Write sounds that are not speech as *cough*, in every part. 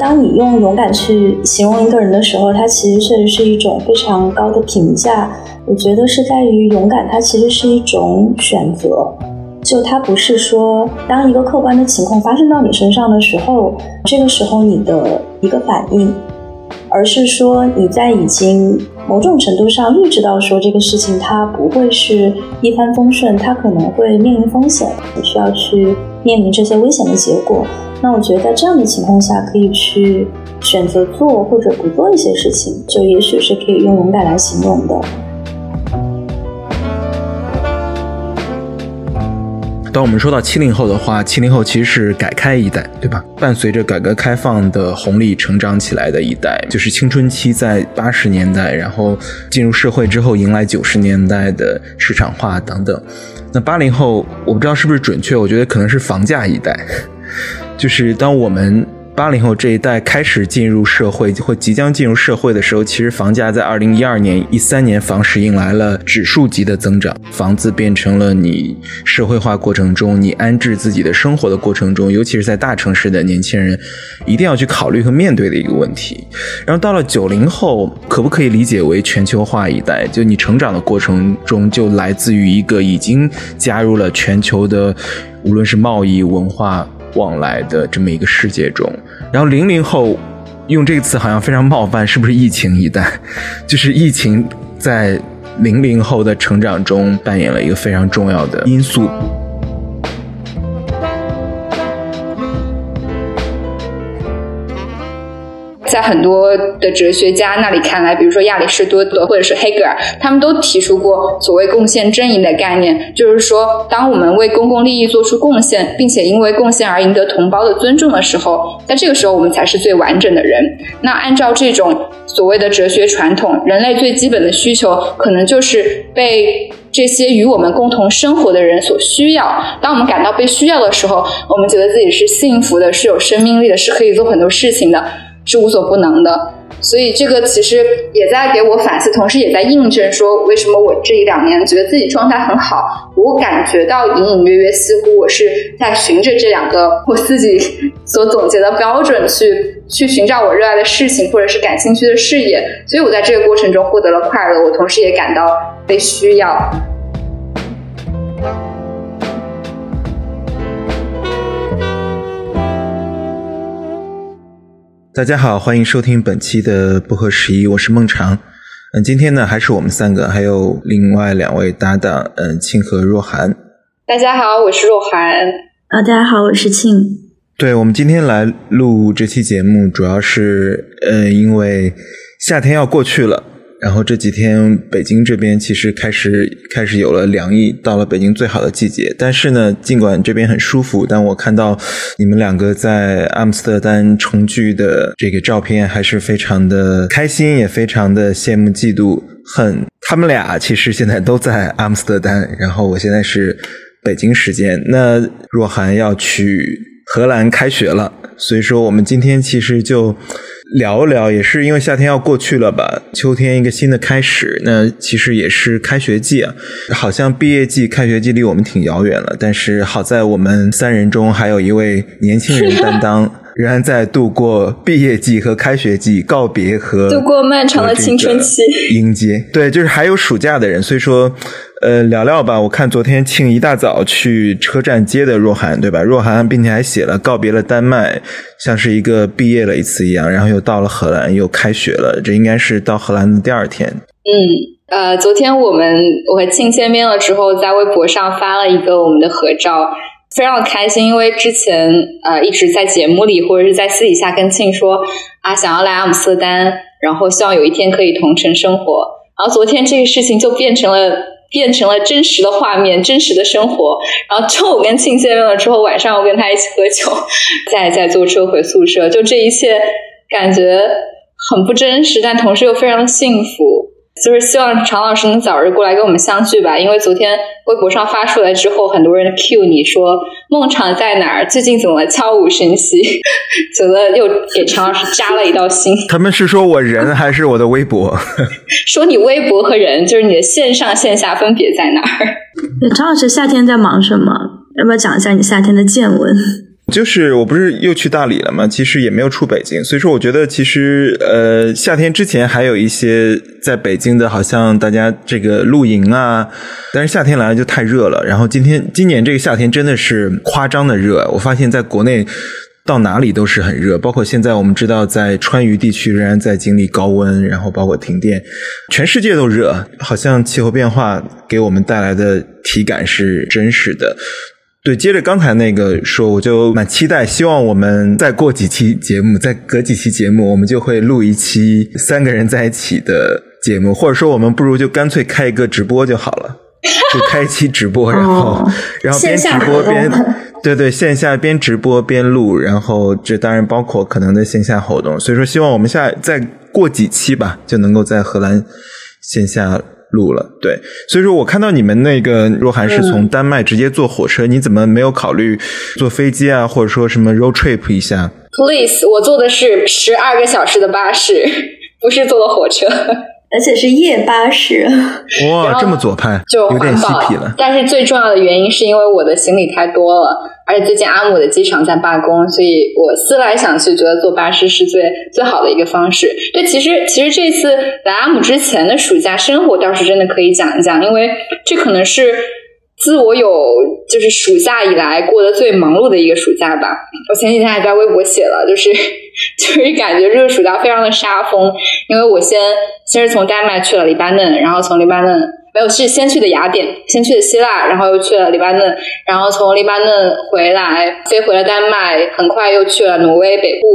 当你用勇敢去形容一个人的时候，他其实确实是一种非常高的评价。我觉得是在于勇敢，它其实是一种选择。就它不是说，当一个客观的情况发生到你身上的时候，这个时候你的一个反应，而是说你在已经某种程度上预知到说这个事情它不会是一帆风顺，它可能会面临风险，你需要去面临这些危险的结果。那我觉得在这样的情况下，可以去选择做或者不做一些事情，就也许是可以用勇敢来形容的。当我们说到七零后的话，七零后其实是改开一代，对吧？伴随着改革开放的红利成长起来的一代，就是青春期在八十年代，然后进入社会之后迎来九十年代的市场化等等。那八零后，我不知道是不是准确，我觉得可能是房价一代，就是当我们。八零后这一代开始进入社会或即将进入社会的时候，其实房价在二零一二年、一三年房市迎来了指数级的增长，房子变成了你社会化过程中、你安置自己的生活的过程中，尤其是在大城市的年轻人一定要去考虑和面对的一个问题。然后到了九零后，可不可以理解为全球化一代？就你成长的过程中，就来自于一个已经加入了全球的，无论是贸易、文化。往来的这么一个世界中，然后零零后用这个词好像非常冒犯，是不是疫情一代？就是疫情在零零后的成长中扮演了一个非常重要的因素。在很多的哲学家那里看来，比如说亚里士多德或者是黑格尔，他们都提出过所谓贡献正义的概念，就是说，当我们为公共利益做出贡献，并且因为贡献而赢得同胞的尊重的时候，在这个时候我们才是最完整的人。那按照这种所谓的哲学传统，人类最基本的需求可能就是被这些与我们共同生活的人所需要。当我们感到被需要的时候，我们觉得自己是幸福的，是有生命力的，是可以做很多事情的。是无所不能的，所以这个其实也在给我反思，同时也在印证说，为什么我这一两年觉得自己状态很好。我感觉到隐隐约约，似乎我是在循着这两个我自己所总结的标准去去寻找我热爱的事情，或者是感兴趣的事业。所以我在这个过程中获得了快乐，我同时也感到被需要。大家好，欢迎收听本期的不合时宜，我是孟尝。嗯，今天呢还是我们三个，还有另外两位搭档，嗯，庆和若涵。大家好，我是若涵。啊，大家好，我是庆。对，我们今天来录这期节目，主要是，嗯，因为夏天要过去了。然后这几天北京这边其实开始开始有了凉意，到了北京最好的季节。但是呢，尽管这边很舒服，但我看到你们两个在阿姆斯特丹重聚的这个照片，还是非常的开心，也非常的羡慕、嫉妒、恨。他们俩其实现在都在阿姆斯特丹，然后我现在是北京时间。那若涵要去荷兰开学了，所以说我们今天其实就。聊一聊也是因为夏天要过去了吧，秋天一个新的开始，那其实也是开学季啊。好像毕业季、开学季离我们挺遥远了，但是好在我们三人中还有一位年轻人担当，仍然在度过毕业季和开学季，告别和度过漫长的青春期，迎接。对，就是还有暑假的人，所以说。呃，聊聊吧。我看昨天庆一大早去车站接的若涵，对吧？若涵并且还写了告别了丹麦，像是一个毕业了一次一样。然后又到了荷兰，又开学了。这应该是到荷兰的第二天。嗯，呃，昨天我们我和庆见面了之后，在微博上发了一个我们的合照，非常开心。因为之前呃一直在节目里或者是在私底下跟庆说啊，想要来阿姆斯特丹，然后希望有一天可以同城生活。然后昨天这个事情就变成了。变成了真实的画面，真实的生活。然后中午跟庆见面了之后，晚上我跟他一起喝酒，再再坐车回宿舍。就这一切，感觉很不真实，但同时又非常的幸福。就是希望常老师能早日过来跟我们相聚吧，因为昨天微博上发出来之后，很多人 Q 你说孟昶在哪儿，最近怎么悄无声息？觉得又给常老师扎了一道心。*laughs* 他们是说我人还是我的微博？*laughs* 说你微博和人，就是你的线上线下分别在哪儿？常老师夏天在忙什么？要不要讲一下你夏天的见闻？就是我不是又去大理了吗？其实也没有出北京，所以说我觉得其实呃夏天之前还有一些在北京的，好像大家这个露营啊，但是夏天来了就太热了。然后今天今年这个夏天真的是夸张的热，我发现在国内到哪里都是很热，包括现在我们知道在川渝地区仍然在经历高温，然后包括停电，全世界都热，好像气候变化给我们带来的体感是真实的。对，接着刚才那个说，我就蛮期待，希望我们再过几期节目，再隔几期节目，我们就会录一期三个人在一起的节目，或者说我们不如就干脆开一个直播就好了，*laughs* 就开一期直播，然后然后边直播边 *laughs* 对对线下边直播边录，然后这当然包括可能的线下活动，所以说希望我们下再过几期吧，就能够在荷兰线下。录了，对，所以说我看到你们那个若涵是从丹麦直接坐火车，你怎么没有考虑坐飞机啊，或者说什么 road trip 一下？Please，我坐的是十二个小时的巴士，不是坐的火车。而且是夜巴士，哇，这么左派，就有点嬉皮了。但是最重要的原因是因为我的行李太多了，而且最近阿姆的机场在罢工，所以我思来想去，觉得坐巴士是最最好的一个方式。对，其实其实这次来阿姆之前的暑假生活倒是真的可以讲一讲，因为这可能是。自我有就是暑假以来过得最忙碌的一个暑假吧。我前几天还在微博写了，就是 *laughs* 就是感觉这个暑假非常的杀疯，因为我先先是从丹麦去了黎巴嫩，然后从黎巴嫩没有是先去的雅典，先去的希腊，然后又去了黎巴嫩，然后从黎巴嫩回来飞回了丹麦，很快又去了挪威北部，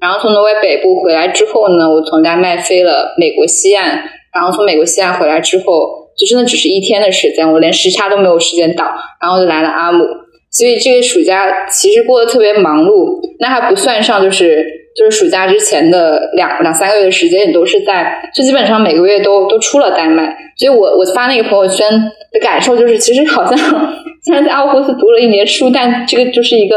然后从挪威北部回来之后呢，我从丹麦飞了美国西岸，然后从美国西岸回来之后。就真的只是一天的时间，我连时差都没有时间倒，然后就来了阿姆，所以这个暑假其实过得特别忙碌。那还不算上就是就是暑假之前的两两三个月的时间，也都是在，就基本上每个月都都出了丹麦。所以我我发那个朋友圈的感受就是，其实好像虽然在奥胡斯读了一年书，但这个就是一个。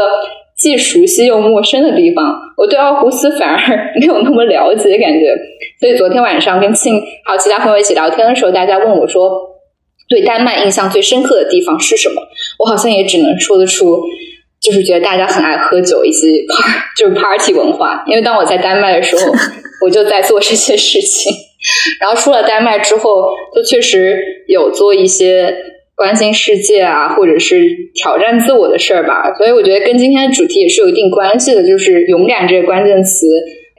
既熟悉又陌生的地方，我对奥胡斯反而 *laughs* 没有那么了解感觉。所以昨天晚上跟庆还有其他朋友一起聊天的时候，大家问我说，对丹麦印象最深刻的地方是什么？我好像也只能说得出，就是觉得大家很爱喝酒以及 part 就是 party 文化。因为当我在丹麦的时候，*laughs* 我就在做这些事情。然后出了丹麦之后，就确实有做一些。关心世界啊，或者是挑战自我的事儿吧，所以我觉得跟今天的主题也是有一定关系的，就是勇敢这个关键词。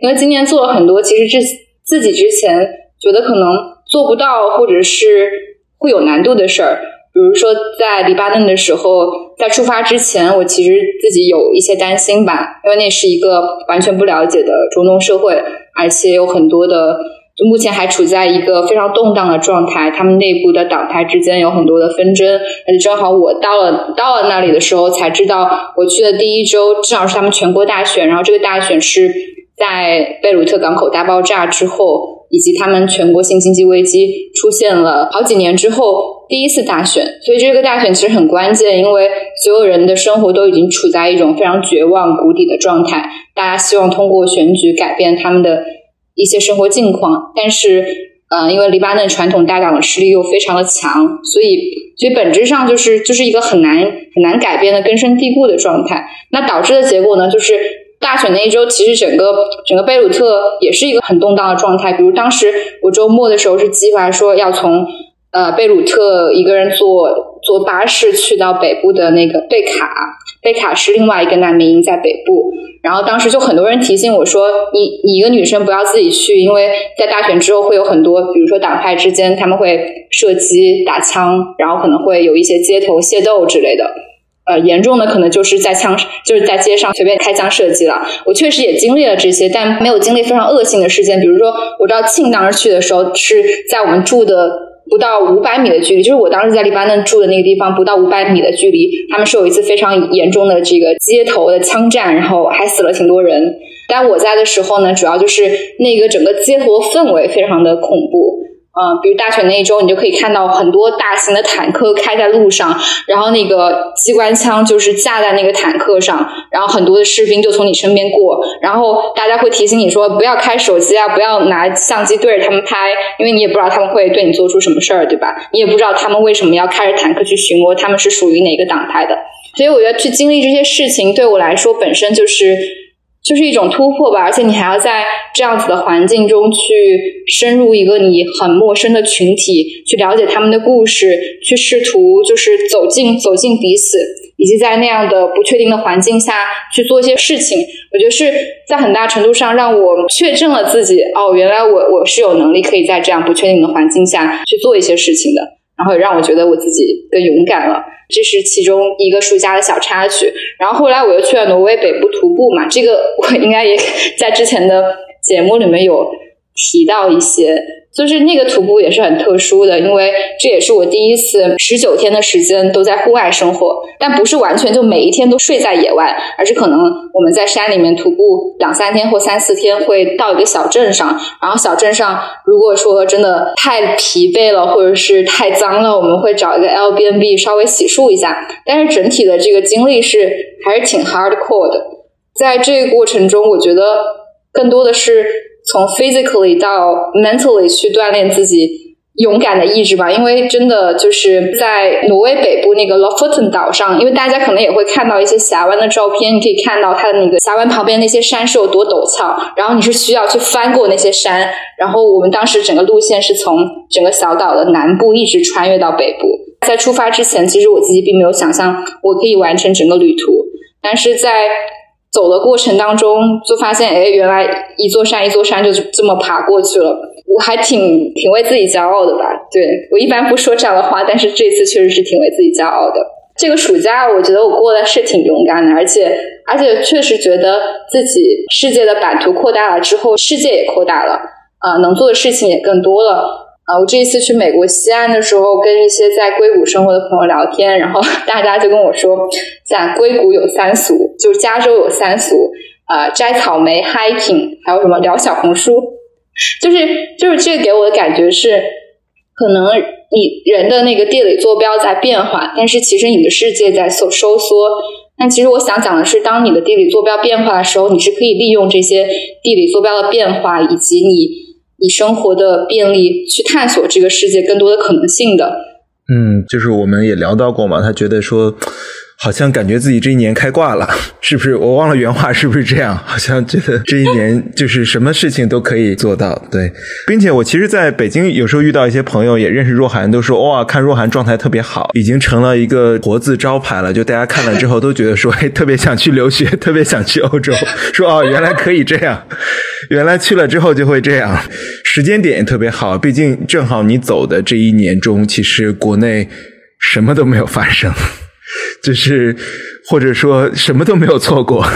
因为今年做了很多，其实这自己之前觉得可能做不到，或者是会有难度的事儿。比如说在黎巴嫩的时候，在出发之前，我其实自己有一些担心吧，因为那是一个完全不了解的中东社会，而且有很多的。就目前还处在一个非常动荡的状态，他们内部的党派之间有很多的纷争，而且正好我到了到了那里的时候才知道，我去的第一周正好是他们全国大选，然后这个大选是在贝鲁特港口大爆炸之后，以及他们全国性经济危机出现了好几年之后第一次大选，所以这个大选其实很关键，因为所有人的生活都已经处在一种非常绝望谷底的状态，大家希望通过选举改变他们的。一些生活境况，但是，呃，因为黎巴嫩传统大党的势力又非常的强，所以，所以本质上就是就是一个很难很难改变的根深蒂固的状态。那导致的结果呢，就是大选那一周，其实整个整个贝鲁特也是一个很动荡的状态。比如当时我周末的时候是计划说要从呃贝鲁特一个人坐坐巴士去到北部的那个贝卡，贝卡是另外一个难民营在北部。然后当时就很多人提醒我说：“你你一个女生不要自己去，因为在大选之后会有很多，比如说党派之间他们会射击、打枪，然后可能会有一些街头械斗之类的。呃，严重的可能就是在枪就是在街上随便开枪射击了。我确实也经历了这些，但没有经历非常恶性的事件。比如说，我知道庆当时去的时候是在我们住的。”不到五百米的距离，就是我当时在黎巴嫩住的那个地方，不到五百米的距离，他们是有一次非常严重的这个街头的枪战，然后还死了挺多人。但我在的时候呢，主要就是那个整个街头氛围非常的恐怖。嗯，比如大选那一周，你就可以看到很多大型的坦克开在路上，然后那个机关枪就是架在那个坦克上，然后很多的士兵就从你身边过，然后大家会提醒你说不要开手机啊，不要拿相机对着他们拍，因为你也不知道他们会对你做出什么事儿，对吧？你也不知道他们为什么要开着坦克去巡逻，他们是属于哪个党派的。所以我觉得去经历这些事情对我来说本身就是就是一种突破吧，而且你还要在这样子的环境中去深入一个你很陌生的群体，去了解他们的故事，去试图就是走进走进彼此，以及在那样的不确定的环境下去做一些事情，我觉得是在很大程度上让我确证了自己哦，原来我我是有能力可以在这样不确定的环境下去做一些事情的，然后也让我觉得我自己更勇敢了。这是其中一个暑假的小插曲，然后后来我又去了挪威北部徒步嘛，这个我应该也 *laughs* 在之前的节目里面有提到一些。就是那个徒步也是很特殊的，因为这也是我第一次十九天的时间都在户外生活，但不是完全就每一天都睡在野外，而是可能我们在山里面徒步两三天或三四天，会到一个小镇上，然后小镇上如果说真的太疲惫了或者是太脏了，我们会找一个 L B N B 稍微洗漱一下，但是整体的这个经历是还是挺 hardcore 的，在这个过程中，我觉得更多的是。从 physically 到 mentally 去锻炼自己勇敢的意志吧，因为真的就是在挪威北部那个 Lofoten 岛上，因为大家可能也会看到一些峡湾的照片，你可以看到它的那个峡湾旁边那些山是有多陡峭，然后你是需要去翻过那些山，然后我们当时整个路线是从整个小岛的南部一直穿越到北部。在出发之前，其实我自己并没有想象我可以完成整个旅途，但是在走的过程当中，就发现，哎，原来一座山一座山就这么爬过去了，我还挺挺为自己骄傲的吧？对我一般不说这样的话，但是这次确实是挺为自己骄傲的。这个暑假，我觉得我过得是挺勇敢的，而且而且确实觉得自己世界的版图扩大了之后，世界也扩大了，啊，能做的事情也更多了。啊，我这一次去美国西安的时候，跟一些在硅谷生活的朋友聊天，然后大家就跟我说，在硅谷有三俗，就是加州有三俗，啊，摘草莓、hiking，还有什么聊小红书，就是就是这给我的感觉是，可能你人的那个地理坐标在变化，但是其实你的世界在收收缩。但其实我想讲的是，当你的地理坐标变化的时候，你是可以利用这些地理坐标的变化，以及你。以生活的便利去探索这个世界更多的可能性的。嗯，就是我们也聊到过嘛，他觉得说。好像感觉自己这一年开挂了，*laughs* 是不是？我忘了原话是不是这样？*laughs* 好像觉得这一年就是什么事情都可以做到，对。并且我其实在北京有时候遇到一些朋友，也认识若涵，都说哇，看若涵状态特别好，已经成了一个活字招牌了。就大家看了之后都觉得说，哎，特别想去 *laughs* 留学，特别想去欧洲。说哦，原来可以这样，原来去了之后就会这样。时间点也特别好，毕竟正好你走的这一年中，其实国内什么都没有发生。就是或者说什么都没有错过。*laughs*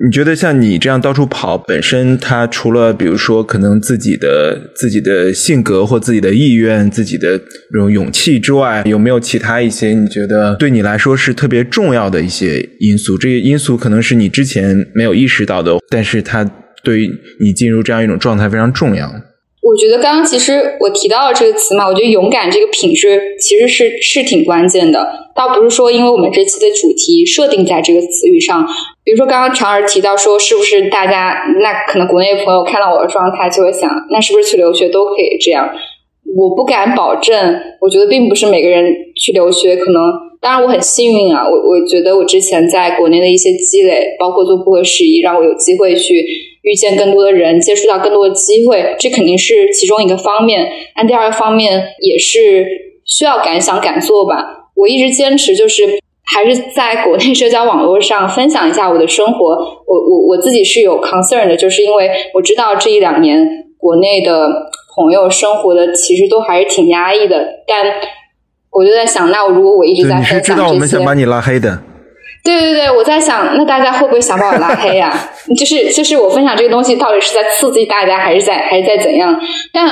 你觉得像你这样到处跑，本身它除了比如说可能自己的自己的性格或自己的意愿、自己的这种勇气之外，有没有其他一些你觉得对你来说是特别重要的一些因素？这些因素可能是你之前没有意识到的，但是它对于你进入这样一种状态非常重要。我觉得刚刚其实我提到了这个词嘛，我觉得勇敢这个品质其实是是挺关键的。倒不是说因为我们这期的主题设定在这个词语上，比如说刚刚常儿提到说，是不是大家那可能国内朋友看到我的状态就会想，那是不是去留学都可以这样？我不敢保证，我觉得并不是每个人去留学可能，当然我很幸运啊，我我觉得我之前在国内的一些积累，包括做不合事宜，让我有机会去。遇见更多的人，接触到更多的机会，这肯定是其中一个方面。但第二个方面也是需要敢想敢做吧。我一直坚持就是还是在国内社交网络上分享一下我的生活。我我我自己是有 concern 的，就是因为我知道这一两年国内的朋友生活的其实都还是挺压抑的。但我就在想，那我如果我一直在分享这些，你是知道我们想把你拉黑的。对对对，我在想，那大家会不会想把我拉黑呀？*laughs* 就是就是，我分享这个东西到底是在刺激大家，还是在还是在怎样？但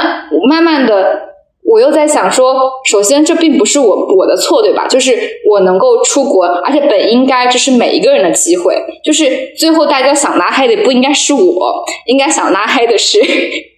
慢慢的，我又在想说，首先这并不是我我的错，对吧？就是我能够出国，而且本应该这是每一个人的机会。就是最后大家想拉黑的不应该是我，应该想拉黑的是。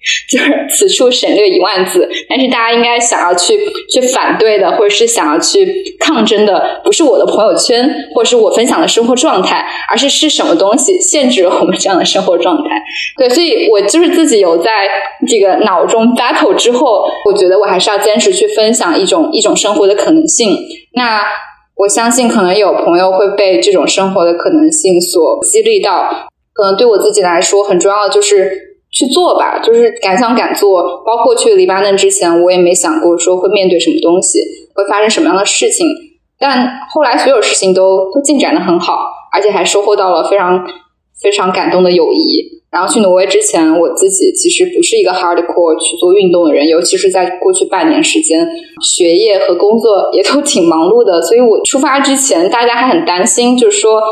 *laughs* 就是此处省略一万字，但是大家应该想要去去反对的，或者是想要去抗争的，不是我的朋友圈，或者是我分享的生活状态，而是是什么东西限制了我们这样的生活状态？对，所以我就是自己有在这个脑中 battle 之后，我觉得我还是要坚持去分享一种一种生活的可能性。那我相信可能有朋友会被这种生活的可能性所激励到。可能对我自己来说，很重要的就是去做吧，就是敢想敢做。包括去黎巴嫩之前，我也没想过说会面对什么东西，会发生什么样的事情。但后来所有事情都都进展的很好，而且还收获到了非常非常感动的友谊。然后去挪威之前，我自己其实不是一个 hardcore 去做运动的人，尤其是在过去半年时间，学业和工作也都挺忙碌的。所以我出发之前，大家还很担心，就是说，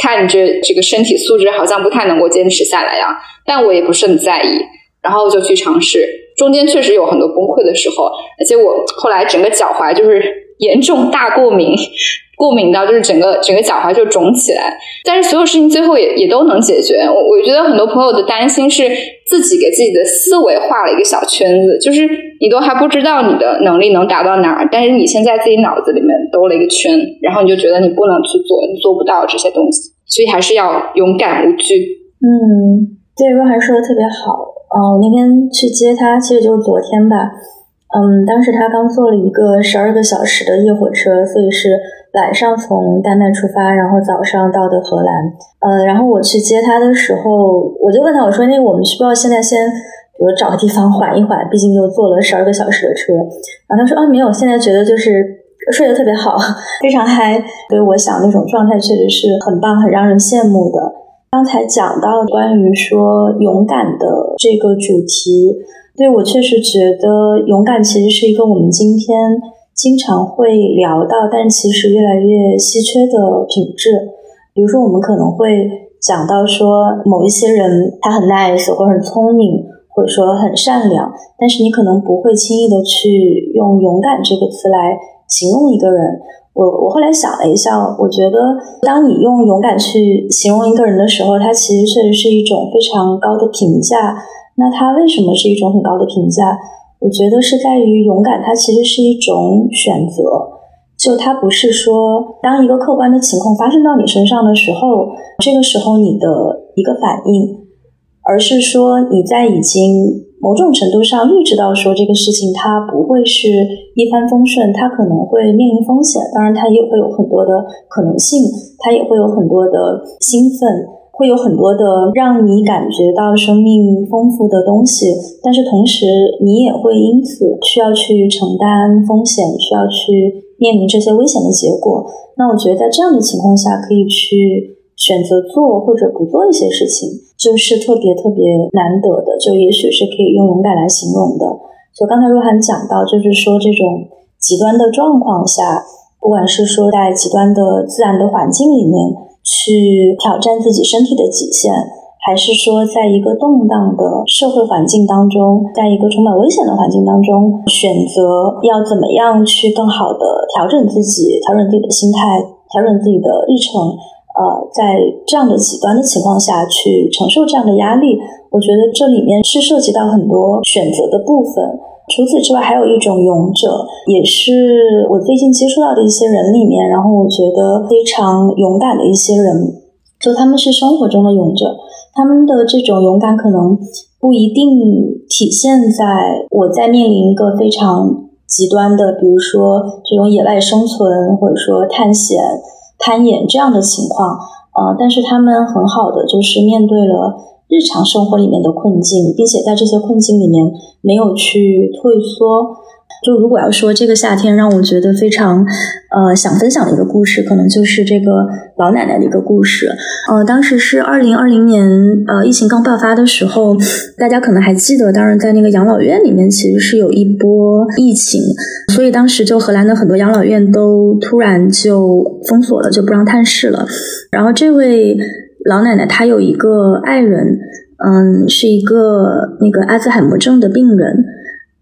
看你这这个身体素质好像不太能够坚持下来呀。但我也不是很在意，然后就去尝试。中间确实有很多崩溃的时候，而且我后来整个脚踝就是严重大过敏。过敏到就是整个整个脚踝就肿起来，但是所有事情最后也也都能解决。我我觉得很多朋友的担心是自己给自己的思维画了一个小圈子，就是你都还不知道你的能力能达到哪儿，但是你现在自己脑子里面兜了一个圈，然后你就觉得你不能去做，你做不到这些东西，所以还是要勇敢无惧。嗯，对，若涵说的特别好。嗯，我那天去接他，其实就是昨天吧。嗯，当时他刚坐了一个十二个小时的夜火车，所以是。晚上从丹麦出发，然后早上到的荷兰。呃，然后我去接他的时候，我就问他，我说：“那我们需不需要现在先，比如找个地方缓一缓？毕竟就坐了十二个小时的车。”然后他说：“啊，没有，现在觉得就是 *laughs* 睡得特别好，非常嗨。”所以我想那种状态确实是很棒，很让人羡慕的。刚才讲到关于说勇敢的这个主题，对我确实觉得勇敢其实是一个我们今天。经常会聊到，但其实越来越稀缺的品质。比如说，我们可能会讲到说，某一些人他很 nice，或者很聪明，或者说很善良，但是你可能不会轻易的去用勇敢这个词来形容一个人。我我后来想了一下，我觉得当你用勇敢去形容一个人的时候，它其实确实是一种非常高的评价。那它为什么是一种很高的评价？我觉得是在于勇敢，它其实是一种选择，就它不是说当一个客观的情况发生到你身上的时候，这个时候你的一个反应，而是说你在已经某种程度上预知到说这个事情它不会是一帆风顺，它可能会面临风险，当然它也会有很多的可能性，它也会有很多的兴奋。会有很多的让你感觉到生命丰富的东西，但是同时你也会因此需要去承担风险，需要去面临这些危险的结果。那我觉得在这样的情况下，可以去选择做或者不做一些事情，就是特别特别难得的，就也许是可以用勇敢来形容的。就刚才若涵讲到，就是说这种极端的状况下，不管是说在极端的自然的环境里面。去挑战自己身体的极限，还是说在一个动荡的社会环境当中，在一个充满危险的环境当中，选择要怎么样去更好的调整自己，调整自己的心态，调整自己的日程？呃，在这样的极端的情况下去承受这样的压力，我觉得这里面是涉及到很多选择的部分。除此之外，还有一种勇者，也是我最近接触到的一些人里面，然后我觉得非常勇敢的一些人，就他们是生活中的勇者，他们的这种勇敢可能不一定体现在我在面临一个非常极端的，比如说这种野外生存，或者说探险、攀岩这样的情况，呃，但是他们很好的就是面对了。日常生活里面的困境，并且在这些困境里面没有去退缩。就如果要说这个夏天让我觉得非常呃想分享的一个故事，可能就是这个老奶奶的一个故事。呃，当时是二零二零年呃疫情刚爆发的时候，大家可能还记得，当然在那个养老院里面其实是有一波疫情，所以当时就荷兰的很多养老院都突然就封锁了，就不让探视了。然后这位。老奶奶她有一个爱人，嗯，是一个那个阿兹海默症的病人。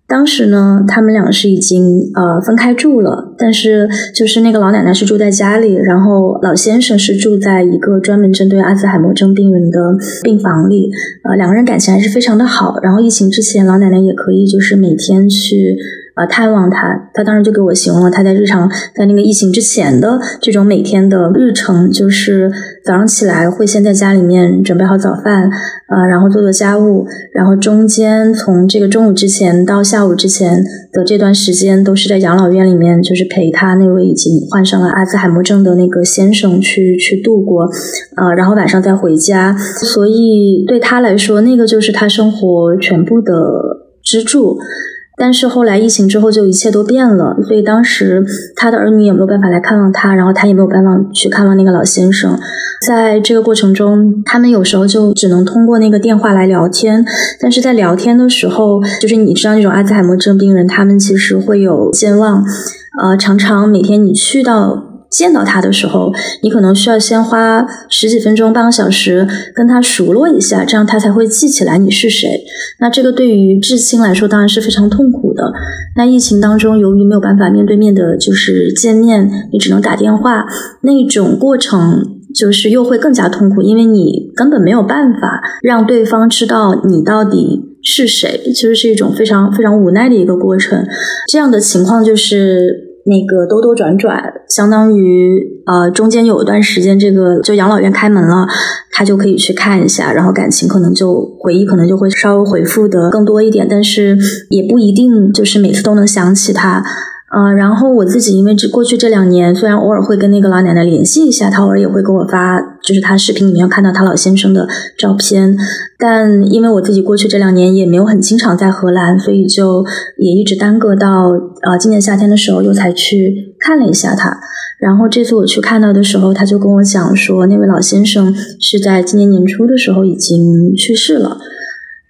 当时呢，他们俩是已经呃分开住了，但是就是那个老奶奶是住在家里，然后老先生是住在一个专门针对阿兹海默症病人的病房里。呃，两个人感情还是非常的好。然后疫情之前，老奶奶也可以就是每天去啊探望他。他当时就给我形容了他在日常在那个疫情之前的这种每天的日程，就是早上起来会先在家里面准备好早饭，呃，然后做做家务，然后中间从这个中午之前到下午之前的这段时间都是在养老院里面，就是陪他那位已经患上了阿兹海默症的那个先生去去度过，呃，然后晚上再回家。所以对他来说，那个就是他生活全部的支柱。但是后来疫情之后，就一切都变了。所以当时他的儿女也没有办法来看望他，然后他也没有办法去看望那个老先生。在这个过程中，他们有时候就只能通过那个电话来聊天。但是在聊天的时候，就是你知道那种阿兹海默症病人，他们其实会有健忘，呃，常常每天你去到。见到他的时候，你可能需要先花十几分钟、半个小时跟他熟络一下，这样他才会记起来你是谁。那这个对于至亲来说当然是非常痛苦的。那疫情当中，由于没有办法面对面的，就是见面，你只能打电话，那种过程就是又会更加痛苦，因为你根本没有办法让对方知道你到底是谁，其实是一种非常非常无奈的一个过程。这样的情况就是。那个兜兜转转，相当于呃，中间有一段时间，这个就养老院开门了，他就可以去看一下，然后感情可能就回忆可能就会稍微回复的更多一点，但是也不一定就是每次都能想起他。嗯，然后我自己因为这过去这两年，虽然偶尔会跟那个老奶奶联系一下，她偶尔也会给我发，就是她视频里面看到她老先生的照片，但因为我自己过去这两年也没有很经常在荷兰，所以就也一直耽搁到呃今年夏天的时候又才去看了一下他。然后这次我去看到的时候，他就跟我讲说，那位老先生是在今年年初的时候已经去世了。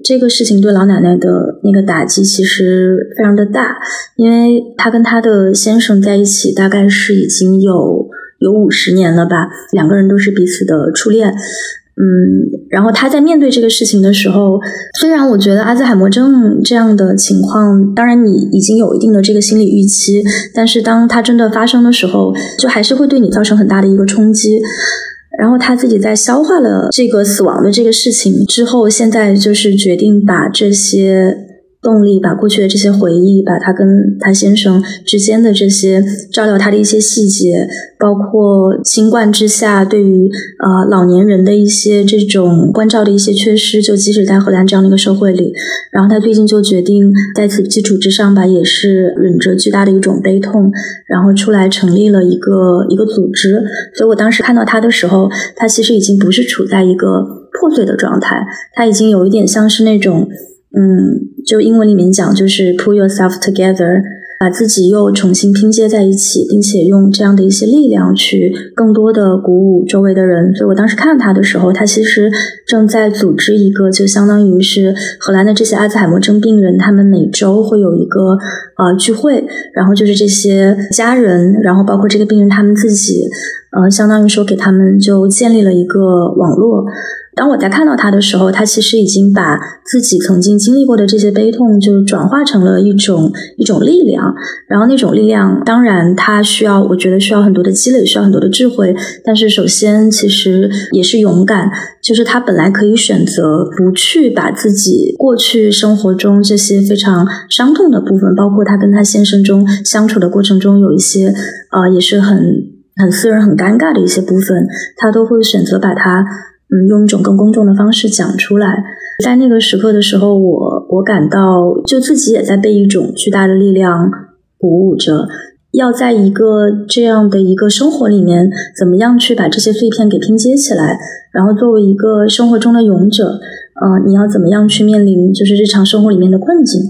这个事情对老奶奶的那个打击其实非常的大，因为她跟她的先生在一起大概是已经有有五十年了吧，两个人都是彼此的初恋，嗯，然后她在面对这个事情的时候，虽然我觉得阿兹海默症这样的情况，当然你已经有一定的这个心理预期，但是当它真的发生的时候，就还是会对你造成很大的一个冲击。然后他自己在消化了这个死亡的这个事情之后，现在就是决定把这些。动力把过去的这些回忆，把他跟他先生之间的这些照料他的一些细节，包括新冠之下对于呃老年人的一些这种关照的一些缺失，就即使在荷兰这样的一个社会里，然后他最近就决定在此基础之上吧，也是忍着巨大的一种悲痛，然后出来成立了一个一个组织。所以我当时看到他的时候，他其实已经不是处在一个破碎的状态，他已经有一点像是那种。嗯，就英文里面讲，就是 pull yourself together，把自己又重新拼接在一起，并且用这样的一些力量去更多的鼓舞周围的人。所以我当时看他的时候，他其实正在组织一个，就相当于是荷兰的这些阿兹海默症病人，他们每周会有一个呃聚会，然后就是这些家人，然后包括这个病人他们自己，呃，相当于说给他们就建立了一个网络。当我在看到他的时候，他其实已经把自己曾经经历过的这些悲痛，就转化成了一种一种力量。然后那种力量，当然他需要，我觉得需要很多的积累，需要很多的智慧。但是首先，其实也是勇敢，就是他本来可以选择不去把自己过去生活中这些非常伤痛的部分，包括他跟他先生中相处的过程中有一些呃，也是很很私人、很尴尬的一些部分，他都会选择把它。嗯，用一种更公众的方式讲出来，在那个时刻的时候，我我感到就自己也在被一种巨大的力量鼓舞着，要在一个这样的一个生活里面，怎么样去把这些碎片给拼接起来，然后作为一个生活中的勇者，嗯，你要怎么样去面临就是日常生活里面的困境，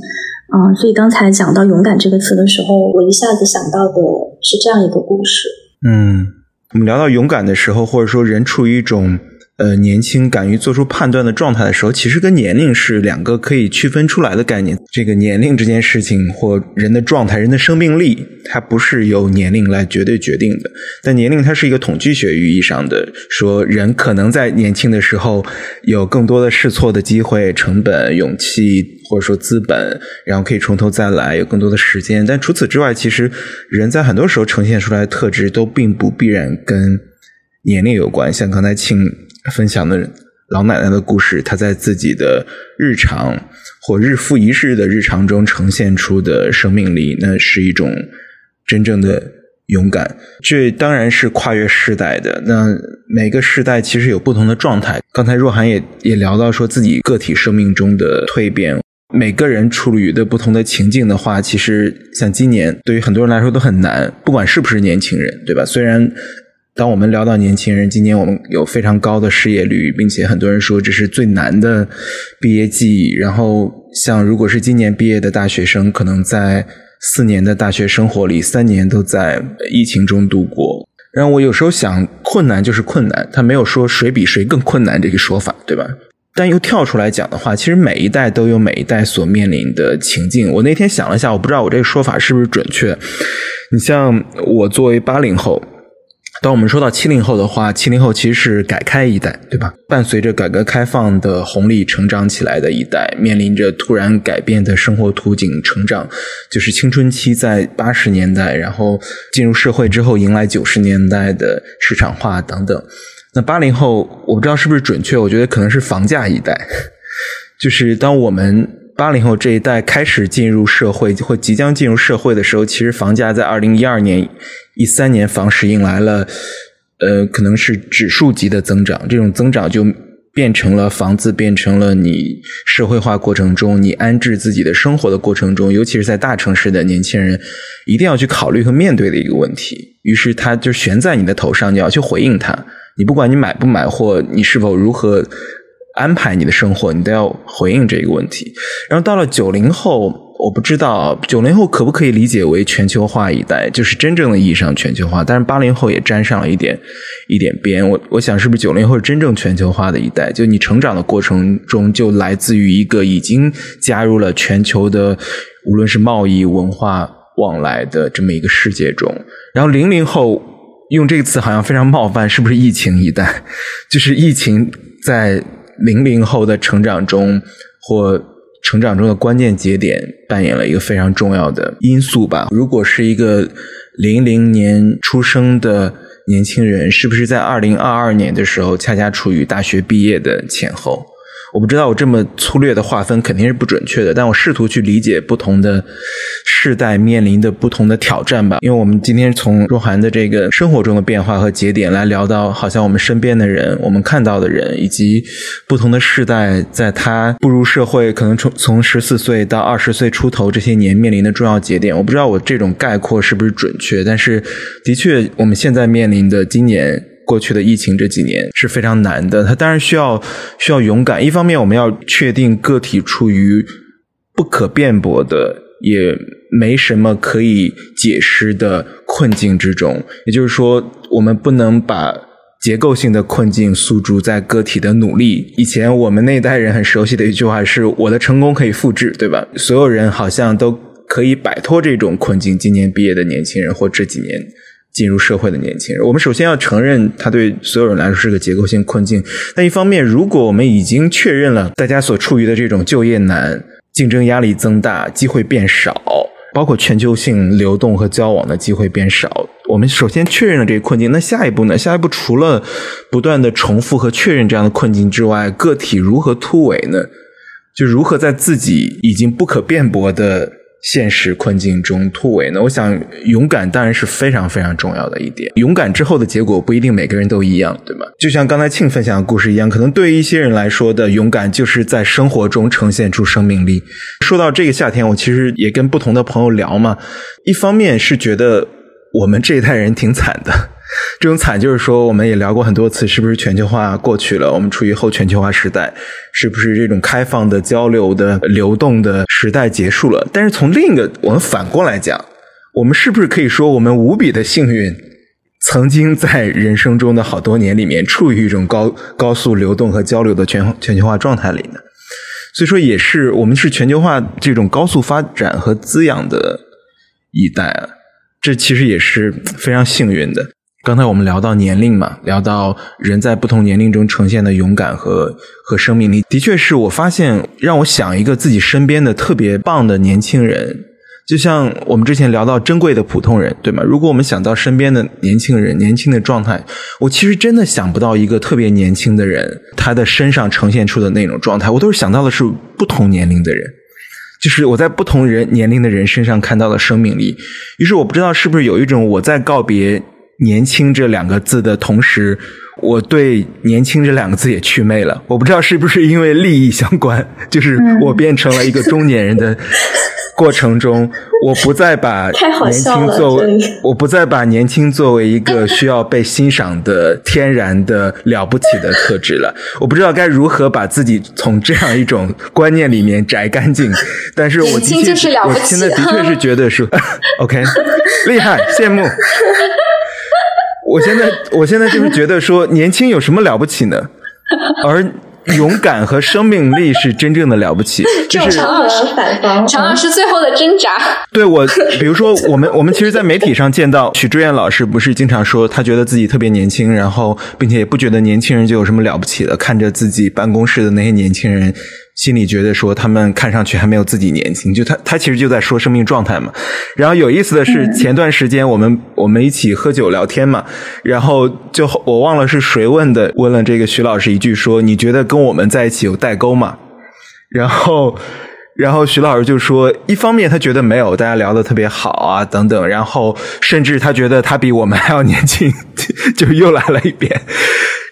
嗯，所以刚才讲到勇敢这个词的时候，我一下子想到的是这样一个故事。嗯，我们聊到勇敢的时候，或者说人处于一种。呃，年轻、敢于做出判断的状态的时候，其实跟年龄是两个可以区分出来的概念。这个年龄这件事情，或人的状态、人的生命力，它不是由年龄来绝对决定的。但年龄它是一个统计学意义上的，说人可能在年轻的时候有更多的试错的机会、成本、勇气，或者说资本，然后可以从头再来，有更多的时间。但除此之外，其实人在很多时候呈现出来的特质都并不必然跟年龄有关。像刚才庆。分享的老奶奶的故事，她在自己的日常或日复一日的日常中呈现出的生命力，那是一种真正的勇敢。这当然是跨越世代的。那每个时代其实有不同的状态。刚才若涵也也聊到说自己个体生命中的蜕变，每个人处于的不同的情境的话，其实像今年对于很多人来说都很难，不管是不是年轻人，对吧？虽然。当我们聊到年轻人，今年我们有非常高的失业率，并且很多人说这是最难的毕业季。然后，像如果是今年毕业的大学生，可能在四年的大学生活里，三年都在疫情中度过。然后我有时候想，困难就是困难，他没有说谁比谁更困难这个说法，对吧？但又跳出来讲的话，其实每一代都有每一代所面临的情境。我那天想了一下，我不知道我这个说法是不是准确。你像我作为八零后。当我们说到七零后的话，七零后其实是改开一代，对吧？伴随着改革开放的红利成长起来的一代，面临着突然改变的生活图景成长，就是青春期在八十年代，然后进入社会之后迎来九十年代的市场化等等。那八零后，我不知道是不是准确，我觉得可能是房价一代，*laughs* 就是当我们八零后这一代开始进入社会或即将进入社会的时候，其实房价在二零一二年。一三年房市迎来了，呃，可能是指数级的增长。这种增长就变成了房子，变成了你社会化过程中，你安置自己的生活的过程中，尤其是在大城市的年轻人一定要去考虑和面对的一个问题。于是，它就悬在你的头上，你要去回应它。你不管你买不买，或你是否如何安排你的生活，你都要回应这个问题。然后到了九零后。我不知道九零后可不可以理解为全球化一代，就是真正的意义上全球化。但是八零后也沾上了一点一点边。我我想是不是九零后真正全球化的一代？就你成长的过程中，就来自于一个已经加入了全球的，无论是贸易、文化往来的这么一个世界中。然后零零后用这个词好像非常冒犯，是不是疫情一代？就是疫情在零零后的成长中或。成长中的关键节点扮演了一个非常重要的因素吧。如果是一个零零年出生的年轻人，是不是在二零二二年的时候恰恰处于大学毕业的前后？我不知道我这么粗略的划分肯定是不准确的，但我试图去理解不同的世代面临的不同的挑战吧。因为我们今天从若涵的这个生活中的变化和节点来聊到，好像我们身边的人、我们看到的人，以及不同的世代在他步入社会，可能从从十四岁到二十岁出头这些年面临的重要节点。我不知道我这种概括是不是准确，但是的确，我们现在面临的今年。过去的疫情这几年是非常难的，它当然需要需要勇敢。一方面，我们要确定个体处于不可辩驳的，也没什么可以解释的困境之中。也就是说，我们不能把结构性的困境诉诸在个体的努力。以前我们那一代人很熟悉的一句话是：“我的成功可以复制，对吧？”所有人好像都可以摆脱这种困境。今年毕业的年轻人或这几年。进入社会的年轻人，我们首先要承认，他对所有人来说是个结构性困境。但一方面，如果我们已经确认了大家所处于的这种就业难、竞争压力增大、机会变少，包括全球性流动和交往的机会变少，我们首先确认了这个困境。那下一步呢？下一步除了不断的重复和确认这样的困境之外，个体如何突围呢？就如何在自己已经不可辩驳的。现实困境中突围呢？我想，勇敢当然是非常非常重要的一点。勇敢之后的结果不一定每个人都一样，对吗？就像刚才庆分享的故事一样，可能对于一些人来说的勇敢，就是在生活中呈现出生命力。说到这个夏天，我其实也跟不同的朋友聊嘛。一方面是觉得我们这一代人挺惨的。*laughs* 这种惨就是说，我们也聊过很多次，是不是全球化过去了？我们处于后全球化时代，是不是这种开放的交流的流动的时代结束了？但是从另一个，我们反过来讲，我们是不是可以说，我们无比的幸运，曾经在人生中的好多年里面，处于一种高高速流动和交流的全全球化状态里呢？所以说，也是我们是全球化这种高速发展和滋养的一代啊，这其实也是非常幸运的。刚才我们聊到年龄嘛，聊到人在不同年龄中呈现的勇敢和和生命力，的确是我发现让我想一个自己身边的特别棒的年轻人，就像我们之前聊到珍贵的普通人，对吗？如果我们想到身边的年轻人、年轻的状态，我其实真的想不到一个特别年轻的人，他的身上呈现出的那种状态，我都是想到的是不同年龄的人，就是我在不同人年龄的人身上看到了生命力。于是我不知道是不是有一种我在告别“年轻”这两个字的同时，我对“年轻”这两个字也祛魅了。我不知道是不是因为利益相关，就是我变成了一个中年人的。*laughs* 过程中，我不再把年轻作为，我不再把年轻作为一个需要被欣赏的天然的了不起的特质了。我不知道该如何把自己从这样一种观念里面摘干净。但是我的确，我现在的确是觉得是 *laughs* OK，厉害，羡慕。*laughs* 我现在，*laughs* 我现在就是觉得说，年轻有什么了不起呢？*laughs* 而勇敢和生命力是真正的了不起，就是常老师反方，常老师最后的挣扎。对我，比如说我们，我们其实，在媒体上见到许志远老师，不是经常说他觉得自己特别年轻，然后并且也不觉得年轻人就有什么了不起的，看着自己办公室的那些年轻人。心里觉得说他们看上去还没有自己年轻，就他他其实就在说生命状态嘛。然后有意思的是，前段时间我们我们一起喝酒聊天嘛，然后就我忘了是谁问的，问了这个徐老师一句说：“你觉得跟我们在一起有代沟吗？”然后然后徐老师就说：“一方面他觉得没有，大家聊的特别好啊，等等。然后甚至他觉得他比我们还要年轻，*laughs* 就又来了一遍。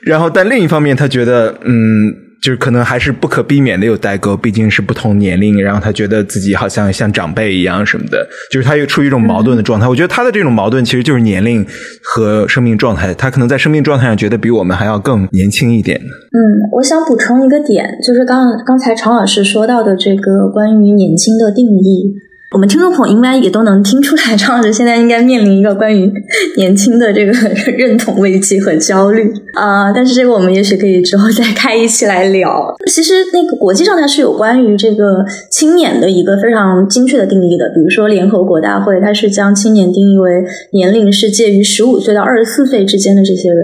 然后但另一方面他觉得嗯。”就是可能还是不可避免的有代沟，毕竟是不同年龄，然后他觉得自己好像像长辈一样什么的，就是他又处于一种矛盾的状态。我觉得他的这种矛盾其实就是年龄和生命状态，他可能在生命状态上觉得比我们还要更年轻一点。嗯，我想补充一个点，就是刚刚才常老师说到的这个关于年轻的定义。我们听众朋友应该也都能听出来，张老师现在应该面临一个关于年轻的这个 *laughs* 认同危机和焦虑啊。但是这个我们也许可以之后再开一期来聊。其实那个国际上它是有关于这个青年的一个非常精确的定义的。比如说联合国大会，它是将青年定义为年龄是介于十五岁到二十四岁之间的这些人。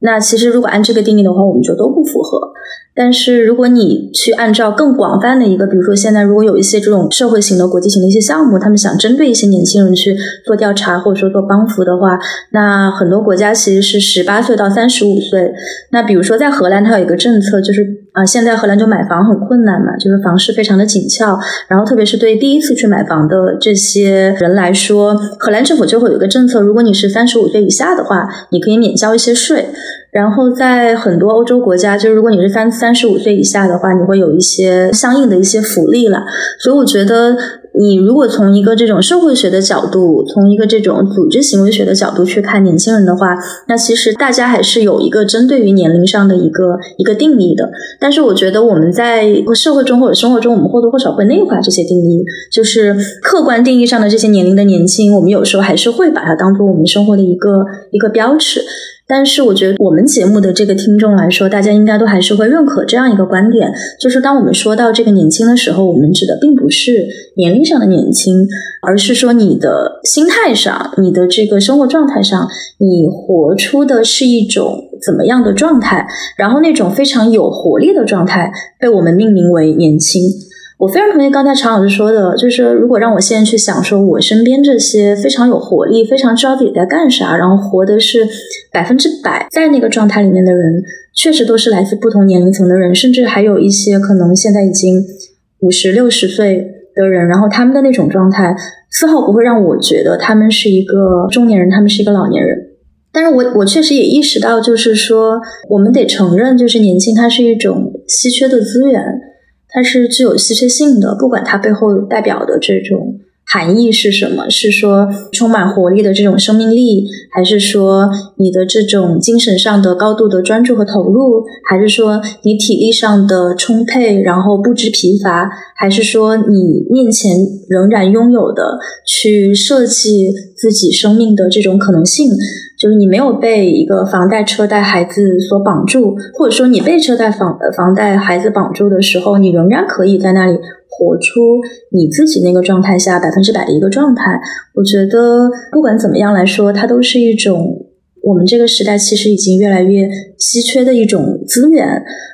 那其实如果按这个定义的话，我们就都不符合。但是，如果你去按照更广泛的一个，比如说现在如果有一些这种社会型的、国际型的一些项目，他们想针对一些年轻人去做调查或者说做帮扶的话，那很多国家其实是十八岁到三十五岁。那比如说在荷兰，它有一个政策，就是啊，现在荷兰就买房很困难嘛，就是房市非常的紧俏。然后特别是对第一次去买房的这些人来说，荷兰政府就会有一个政策，如果你是三十五岁以下的话，你可以免交一些税。然后在很多欧洲国家，就是如果你是三三十五岁以下的话，你会有一些相应的一些福利了。所以我觉得，你如果从一个这种社会学的角度，从一个这种组织行为学的角度去看年轻人的话，那其实大家还是有一个针对于年龄上的一个一个定义的。但是我觉得我们在社会中或者生活中，我们或多或少会内化这些定义，就是客观定义上的这些年龄的年轻，我们有时候还是会把它当做我们生活的一个一个标尺。但是我觉得我们节目的这个听众来说，大家应该都还是会认可这样一个观点，就是当我们说到这个年轻的时候，我们指的并不是年龄上的年轻，而是说你的心态上、你的这个生活状态上，你活出的是一种怎么样的状态，然后那种非常有活力的状态被我们命名为年轻。我非常同意刚才常老师说的，就是如果让我现在去想，说我身边这些非常有活力、非常知道自己在干啥，然后活的是百分之百在那个状态里面的人，确实都是来自不同年龄层的人，甚至还有一些可能现在已经五十六十岁的人，然后他们的那种状态丝毫不会让我觉得他们是一个中年人，他们是一个老年人。但是我我确实也意识到，就是说我们得承认，就是年轻它是一种稀缺的资源。它是具有稀缺性的，不管它背后代表的这种含义是什么，是说充满活力的这种生命力，还是说你的这种精神上的高度的专注和投入，还是说你体力上的充沛，然后不知疲乏，还是说你面前仍然拥有的去设计自己生命的这种可能性。就是你没有被一个房贷、车贷、孩子所绑住，或者说你被车贷、房房贷、孩子绑住的时候，你仍然可以在那里活出你自己那个状态下百分之百的一个状态。我觉得不管怎么样来说，它都是一种我们这个时代其实已经越来越稀缺的一种资源，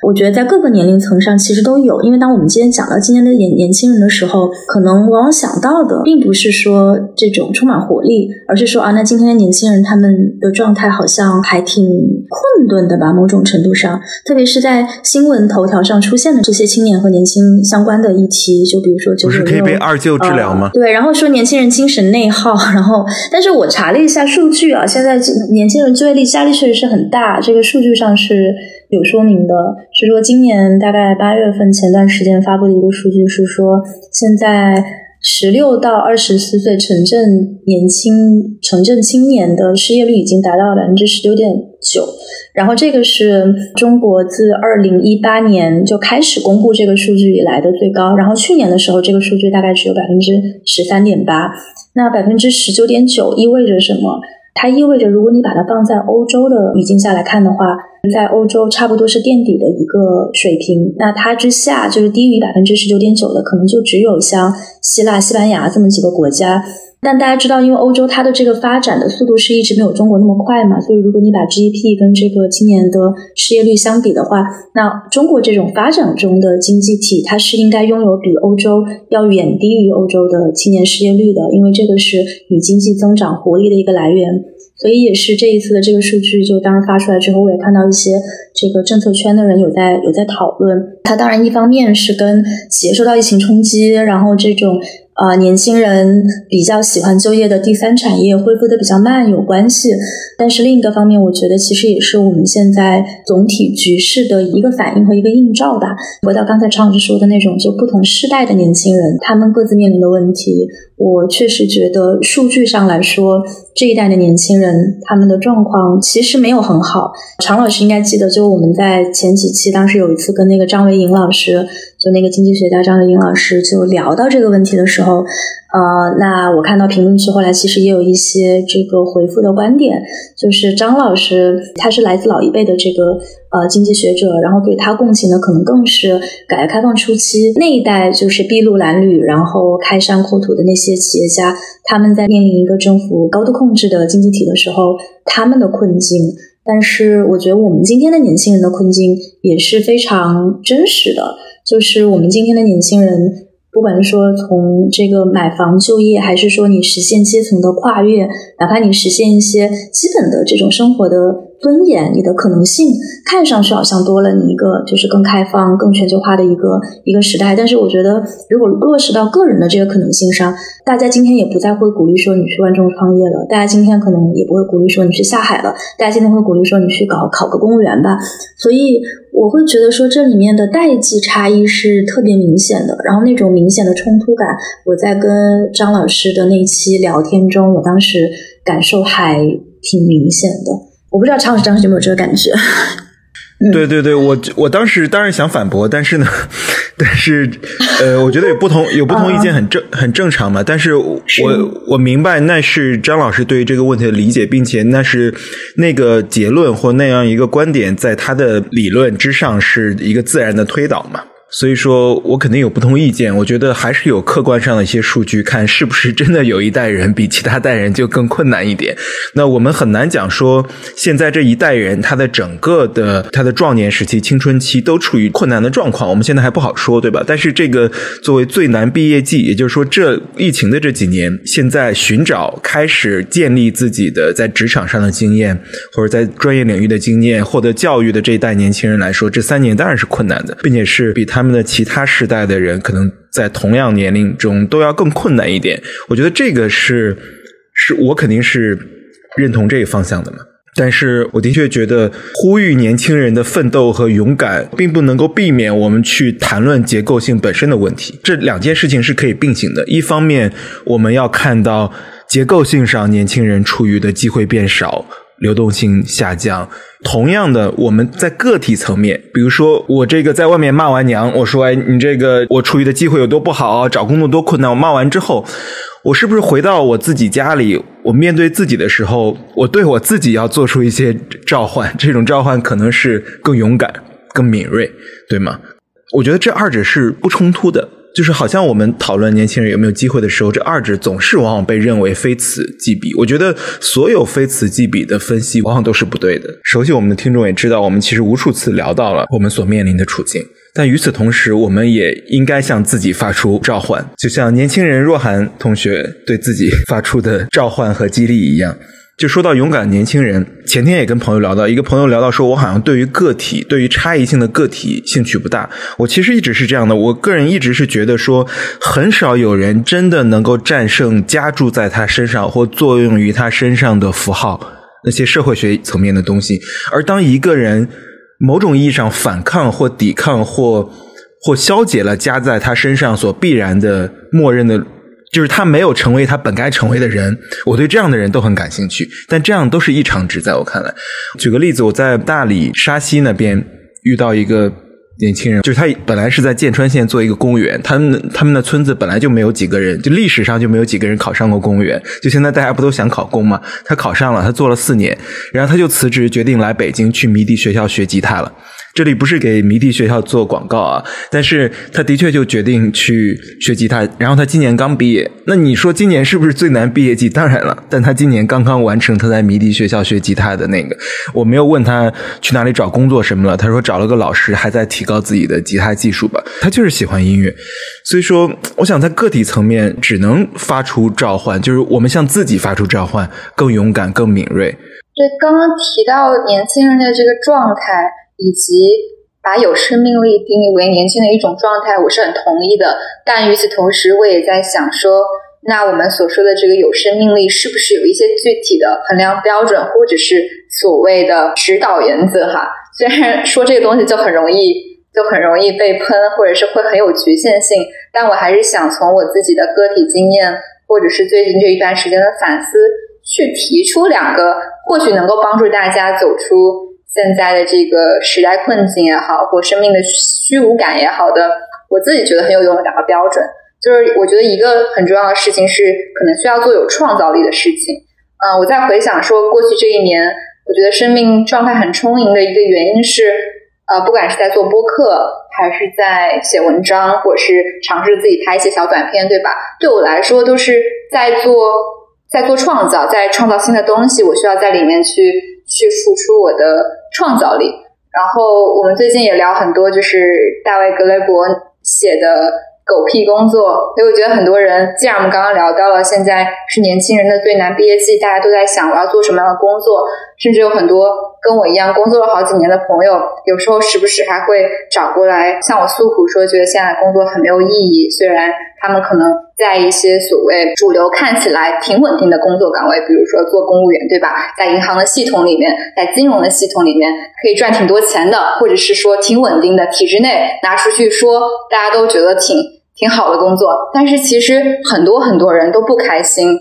我觉得在各个年龄层上其实都有。因为当我们今天讲到今天的年年轻人的时候，可能往往想到的并不是说这种充满活力，而是说啊，那今天的年轻人他们的状态好像还挺困顿的吧？某种程度上，特别是在新闻头条上出现的这些青年和年轻相关的议题，就比如说九九六，可以被二舅治疗吗？对，然后说年轻人精神内耗，然后，但是我查了一下数据啊，现在年轻人就业力压力确实是很大，这个数据上是有说明的。是说今年大概八月份前段时间发布的一个数据是说，现在十六到二十四岁城镇年轻城镇青年的失业率已经达到了百分之十九点九，然后这个是中国自二零一八年就开始公布这个数据以来的最高。然后去年的时候，这个数据大概只有百分之十三点八。那百分之十九点九意味着什么？它意味着，如果你把它放在欧洲的语境下来看的话，在欧洲差不多是垫底的一个水平。那它之下就是低于百分之十九点九的，可能就只有像希腊、西班牙这么几个国家。但大家知道，因为欧洲它的这个发展的速度是一直没有中国那么快嘛，所以如果你把 GDP 跟这个青年的失业率相比的话，那中国这种发展中的经济体，它是应该拥有比欧洲要远低于欧洲的青年失业率的，因为这个是你经济增长活力的一个来源。所以也是这一次的这个数据，就当时发出来之后，我也看到一些这个政策圈的人有在有在讨论。它当然一方面是跟企业受到疫情冲击，然后这种。啊，年轻人比较喜欢就业的第三产业恢复的比较慢有关系，但是另一个方面，我觉得其实也是我们现在总体局势的一个反应和一个映照吧。回到刚才常老师说的那种，就不同世代的年轻人，他们各自面临的问题，我确实觉得数据上来说，这一代的年轻人他们的状况其实没有很好。常老师应该记得，就我们在前几期当时有一次跟那个张维迎老师。就那个经济学家张维迎老师就聊到这个问题的时候，呃，那我看到评论区后来其实也有一些这个回复的观点，就是张老师他是来自老一辈的这个呃经济学者，然后对他共情的可能更是改革开放初期那一代就是筚路蓝缕，然后开山扩土的那些企业家，他们在面临一个政府高度控制的经济体的时候，他们的困境。但是我觉得我们今天的年轻人的困境也是非常真实的。就是我们今天的年轻人，不管是说从这个买房就业，还是说你实现阶层的跨越，哪怕你实现一些基本的这种生活的。尊严，你的可能性看上去好像多了你一个，就是更开放、更全球化的一个一个时代。但是我觉得，如果落实到个人的这个可能性上，大家今天也不再会鼓励说你去万众创业了，大家今天可能也不会鼓励说你去下海了，大家今天会鼓励说你去搞考个公务员吧。所以我会觉得说这里面的代际差异是特别明显的，然后那种明显的冲突感，我在跟张老师的那期聊天中，我当时感受还挺明显的。我不知道常老师当时有没有这个感觉？对对对，我我当时当然想反驳，但是呢，但是呃，我觉得有不同有不同意见很正很正常嘛。但是我我明白那是张老师对于这个问题的理解，并且那是那个结论或那样一个观点，在他的理论之上是一个自然的推导嘛。所以说我肯定有不同意见，我觉得还是有客观上的一些数据，看是不是真的有一代人比其他代人就更困难一点。那我们很难讲说，现在这一代人他的整个的他的壮年时期、青春期都处于困难的状况，我们现在还不好说，对吧？但是这个作为最难毕业季，也就是说这疫情的这几年，现在寻找开始建立自己的在职场上的经验，或者在专业领域的经验，获得教育的这一代年轻人来说，这三年当然是困难的，并且是比他。他们的其他时代的人，可能在同样年龄中都要更困难一点。我觉得这个是，是我肯定是认同这个方向的嘛。但是我的确觉得，呼吁年轻人的奋斗和勇敢，并不能够避免我们去谈论结构性本身的问题。这两件事情是可以并行的。一方面，我们要看到结构性上年轻人处于的机会变少。流动性下降。同样的，我们在个体层面，比如说我这个在外面骂完娘，我说哎，你这个我处于的机会有多不好，找工作多困难。我骂完之后，我是不是回到我自己家里，我面对自己的时候，我对我自己要做出一些召唤？这种召唤可能是更勇敢、更敏锐，对吗？我觉得这二者是不冲突的。就是好像我们讨论年轻人有没有机会的时候，这二者总是往往被认为非此即彼。我觉得所有非此即彼的分析往往都是不对的。熟悉我们的听众也知道，我们其实无数次聊到了我们所面临的处境。但与此同时，我们也应该向自己发出召唤，就像年轻人若涵同学对自己发出的召唤和激励一样。就说到勇敢年轻人，前天也跟朋友聊到，一个朋友聊到说，我好像对于个体，对于差异性的个体兴趣不大。我其实一直是这样的，我个人一直是觉得说，很少有人真的能够战胜加注在他身上或作用于他身上的符号，那些社会学层面的东西。而当一个人某种意义上反抗或抵抗或或消解了加在他身上所必然的默认的。就是他没有成为他本该成为的人，我对这样的人都很感兴趣，但这样都是异常值，在我看来。举个例子，我在大理沙溪那边遇到一个年轻人，就是他本来是在剑川县做一个公务员，他们他们的村子本来就没有几个人，就历史上就没有几个人考上过公务员，就现在大家不都想考公吗？他考上了，他做了四年，然后他就辞职，决定来北京去迷笛学校学吉他了。这里不是给迷笛学校做广告啊，但是他的确就决定去学吉他。然后他今年刚毕业，那你说今年是不是最难毕业季？当然了，但他今年刚刚完成他在迷笛学校学吉他的那个。我没有问他去哪里找工作什么了，他说找了个老师，还在提高自己的吉他技术吧。他就是喜欢音乐，所以说，我想在个体层面只能发出召唤，就是我们向自己发出召唤，更勇敢、更敏锐。对，刚刚提到年轻人的这个状态。以及把有生命力定义为年轻的一种状态，我是很同意的。但与此同时，我也在想说，那我们所说的这个有生命力，是不是有一些具体的衡量标准，或者是所谓的指导原则？哈，虽然说这个东西就很容易，就很容易被喷，或者是会很有局限性，但我还是想从我自己的个体经验，或者是最近这一段时间的反思，去提出两个，或许能够帮助大家走出。现在的这个时代困境也好，或生命的虚无感也好的，我自己觉得很有用的两个标准，就是我觉得一个很重要的事情是，可能需要做有创造力的事情。嗯，我在回想说过去这一年，我觉得生命状态很充盈的一个原因是，呃，不管是在做播客，还是在写文章，或者是尝试自己拍一些小短片，对吧？对我来说，都是在做在做创造，在创造新的东西，我需要在里面去。去付出我的创造力，然后我们最近也聊很多，就是大卫格雷伯写的。狗屁工作，所以我觉得很多人，既然我们刚刚聊到了现在是年轻人的最难毕业季，大家都在想我要做什么样的工作，甚至有很多跟我一样工作了好几年的朋友，有时候时不时还会找过来向我诉苦，说觉得现在工作很没有意义。虽然他们可能在一些所谓主流看起来挺稳定的工作岗位，比如说做公务员，对吧？在银行的系统里面，在金融的系统里面可以赚挺多钱的，或者是说挺稳定的，体制内拿出去说，大家都觉得挺。挺好的工作，但是其实很多很多人都不开心。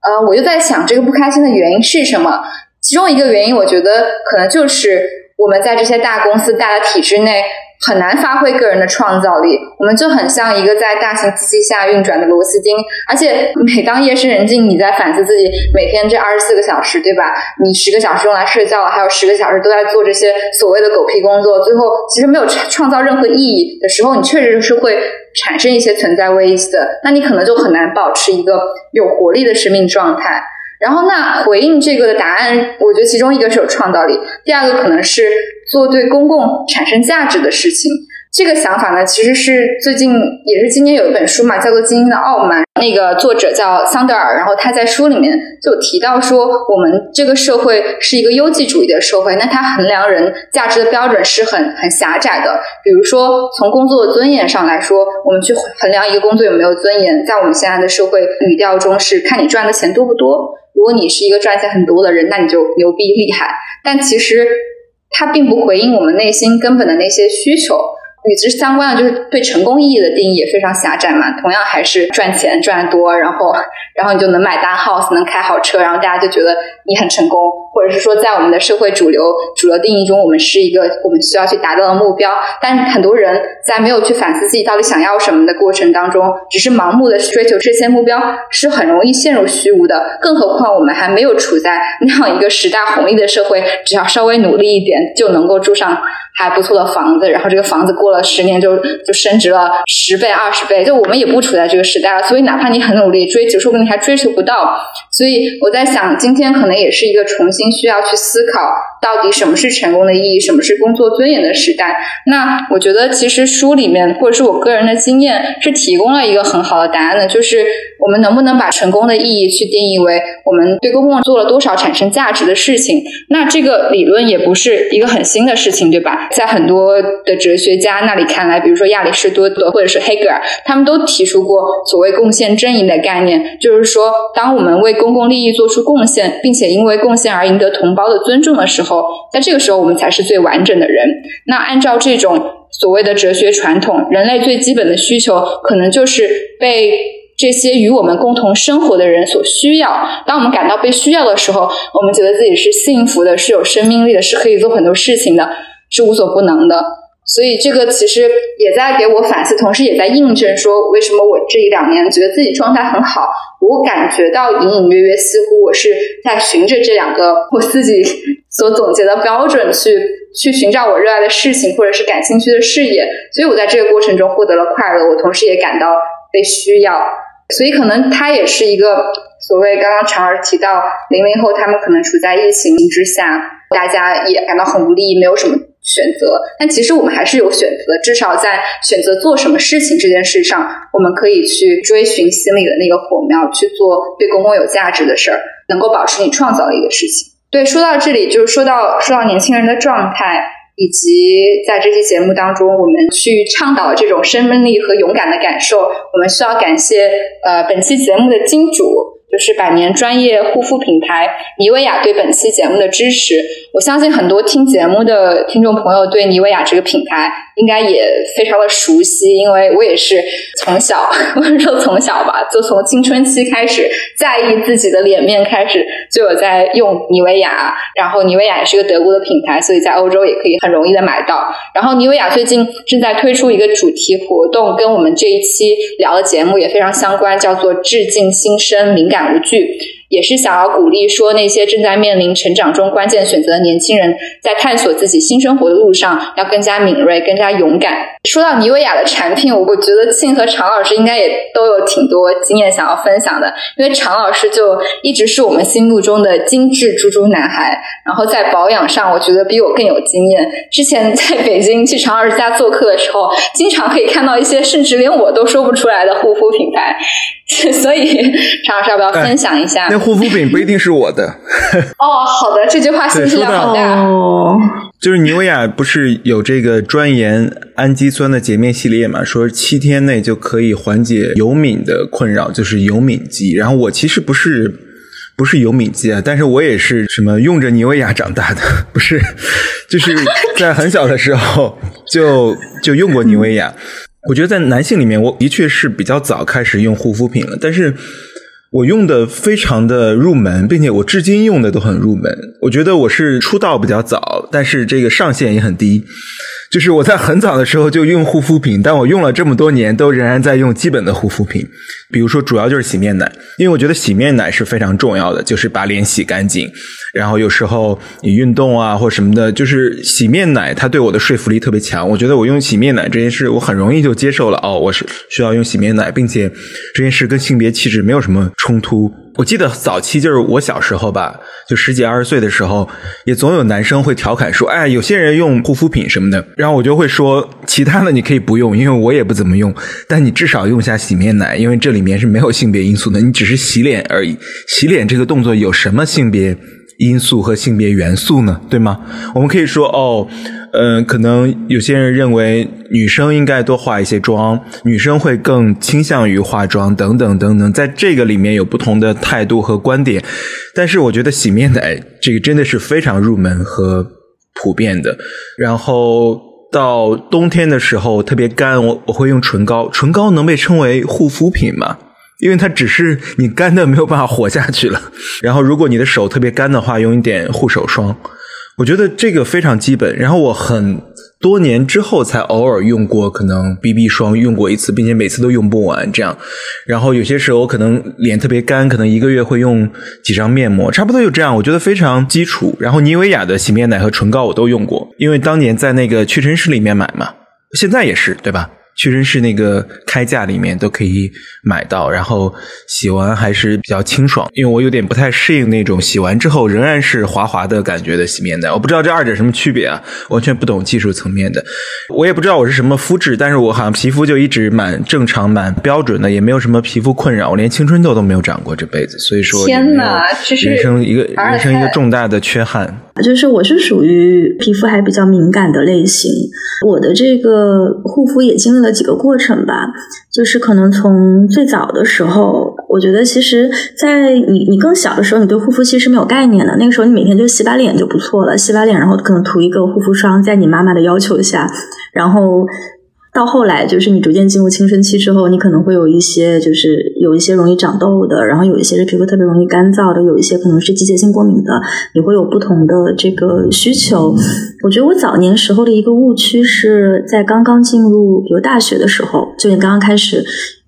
呃，我就在想，这个不开心的原因是什么？其中一个原因，我觉得可能就是我们在这些大公司、大的体制内。很难发挥个人的创造力，我们就很像一个在大型机器下运转的螺丝钉。而且每当夜深人静，你在反思自己每天这二十四个小时，对吧？你十个小时用来睡觉了，还有十个小时都在做这些所谓的狗屁工作，最后其实没有创造任何意义的时候，你确实是会产生一些存在危机的。那你可能就很难保持一个有活力的生命状态。然后，那回应这个的答案，我觉得其中一个是有创造力，第二个可能是做对公共产生价值的事情。这个想法呢，其实是最近也是今年有一本书嘛，叫做《精英的傲慢》。那个作者叫桑德尔，然后他在书里面就提到说，我们这个社会是一个优绩主义的社会，那他衡量人价值的标准是很很狭窄的。比如说，从工作的尊严上来说，我们去衡量一个工作有没有尊严，在我们现在的社会语调中是看你赚的钱多不多。如果你是一个赚钱很多的人，那你就牛逼厉害。但其实，它并不回应我们内心根本的那些需求。与之相关的就是对成功意义的定义也非常狭窄嘛，同样还是赚钱赚多，然后然后你就能买大 house，能开好车，然后大家就觉得你很成功，或者是说在我们的社会主流主流定义中，我们是一个我们需要去达到的目标。但很多人在没有去反思自己到底想要什么的过程当中，只是盲目的追求这些目标，是很容易陷入虚无的。更何况我们还没有处在 *laughs* 那样一个时代红利的社会，只要稍微努力一点就能够住上还不错的房子，然后这个房子过了。了十年就就升值了十倍、二十倍，就我们也不处在这个时代了。所以哪怕你很努力追求，说不定还追求不到。所以我在想，今天可能也是一个重新需要去思考，到底什么是成功的意义，什么是工作尊严的时代。那我觉得，其实书里面或者是我个人的经验，是提供了一个很好的答案的，就是我们能不能把成功的意义去定义为我们对公共做了多少产生价值的事情？那这个理论也不是一个很新的事情，对吧？在很多的哲学家那里看来，比如说亚里士多德或者是黑格尔，他们都提出过所谓贡献正义的概念，就是说，当我们为公共利益做出贡献，并且因为贡献而赢得同胞的尊重的时候，在这个时候我们才是最完整的人。那按照这种所谓的哲学传统，人类最基本的需求可能就是被这些与我们共同生活的人所需要。当我们感到被需要的时候，我们觉得自己是幸福的，是有生命力的，是可以做很多事情的，是无所不能的。所以这个其实也在给我反思，同时也在印证说，为什么我这一两年觉得自己状态很好。我感觉到隐隐约约，似乎我是在循着这两个我自己所总结的标准去去寻找我热爱的事情，或者是感兴趣的事业。所以我在这个过程中获得了快乐，我同时也感到被需要。所以可能它也是一个所谓刚刚常儿提到零零后，他们可能处在疫情之下，大家也感到很无力，没有什么。选择，但其实我们还是有选择，至少在选择做什么事情这件事上，我们可以去追寻心里的那个火苗，去做对公共有价值的事儿，能够保持你创造力的事情。对，说到这里，就是说到说到年轻人的状态，以及在这期节目当中，我们去倡导这种生命力和勇敢的感受，我们需要感谢呃本期节目的金主。就是百年专业护肤品牌妮维雅对本期节目的支持，我相信很多听节目的听众朋友对妮维雅这个品牌应该也非常的熟悉，因为我也是从小，*laughs* 或者说从小吧，就从青春期开始在意自己的脸面开始，就有在用妮维雅。然后妮维雅也是个德国的品牌，所以在欧洲也可以很容易的买到。然后妮维雅最近正在推出一个主题活动，跟我们这一期聊的节目也非常相关，叫做“致敬新生，敏感”。无惧，也是想要鼓励说那些正在面临成长中关键选择的年轻人，在探索自己新生活的路上要更加敏锐、更加勇敢。说到妮维雅的产品，我我觉得庆和常老师应该也都有挺多经验想要分享的，因为常老师就一直是我们心目中的精致猪猪男孩，然后在保养上，我觉得比我更有经验。之前在北京去常老师家做客的时候，经常可以看到一些甚至连我都说不出来的护肤品牌。*laughs* 所以，常老师要不要分享一下？那护肤品不一定是我的。*laughs* 哦，好的，这句话信息量好大。哦，就是妮维雅不是有这个专研氨基酸的洁面系列嘛？说七天内就可以缓解油敏的困扰，就是油敏肌。然后我其实不是不是油敏肌啊，但是我也是什么用着妮维雅长大的，不是，就是在很小的时候就就用过妮维雅。我觉得在男性里面，我的确是比较早开始用护肤品了，但是我用的非常的入门，并且我至今用的都很入门。我觉得我是出道比较早，但是这个上限也很低。就是我在很早的时候就用护肤品，但我用了这么多年，都仍然在用基本的护肤品。比如说，主要就是洗面奶，因为我觉得洗面奶是非常重要的，就是把脸洗干净。然后有时候你运动啊或什么的，就是洗面奶，它对我的说服力特别强。我觉得我用洗面奶这件事，我很容易就接受了。哦，我是需要用洗面奶，并且这件事跟性别气质没有什么冲突。我记得早期就是我小时候吧，就十几二十岁的时候，也总有男生会调侃说：“哎，有些人用护肤品什么的。”然后我就会说：“其他的你可以不用，因为我也不怎么用。但你至少用下洗面奶，因为这里面是没有性别因素的，你只是洗脸而已。洗脸这个动作有什么性别？”因素和性别元素呢，对吗？我们可以说，哦，嗯，可能有些人认为女生应该多化一些妆，女生会更倾向于化妆，等等等等，在这个里面有不同的态度和观点。但是，我觉得洗面奶这个真的是非常入门和普遍的。然后到冬天的时候特别干，我我会用唇膏，唇膏能被称为护肤品吗？因为它只是你干的没有办法活下去了，然后如果你的手特别干的话，用一点护手霜，我觉得这个非常基本。然后我很多年之后才偶尔用过，可能 BB 霜用过一次，并且每次都用不完这样。然后有些时候可能脸特别干，可能一个月会用几张面膜，差不多就这样。我觉得非常基础。然后妮维雅的洗面奶和唇膏我都用过，因为当年在那个屈臣氏里面买嘛。现在也是，对吧？屈臣氏那个开架里面都可以买到，然后洗完还是比较清爽。因为我有点不太适应那种洗完之后仍然是滑滑的感觉的洗面奶，我不知道这二者什么区别啊，完全不懂技术层面的。我也不知道我是什么肤质，但是我好像皮肤就一直蛮正常、蛮标准的，也没有什么皮肤困扰，我连青春痘都没有长过这辈子。所以说，天哪，这是人生一个人生一个重大的缺憾。*laughs* 就是我是属于皮肤还比较敏感的类型，我的这个护肤也经历的几个过程吧。就是可能从最早的时候，我觉得其实，在你你更小的时候，你对护肤其实没有概念的。那个时候你每天就洗把脸就不错了，洗把脸，然后可能涂一个护肤霜，在你妈妈的要求下，然后。到后来，就是你逐渐进入青春期之后，你可能会有一些，就是有一些容易长痘的，然后有一些是皮肤特别容易干燥的，有一些可能是季节性过敏的，你会有不同的这个需求。我觉得我早年时候的一个误区是在刚刚进入比如大学的时候，就你刚刚开始。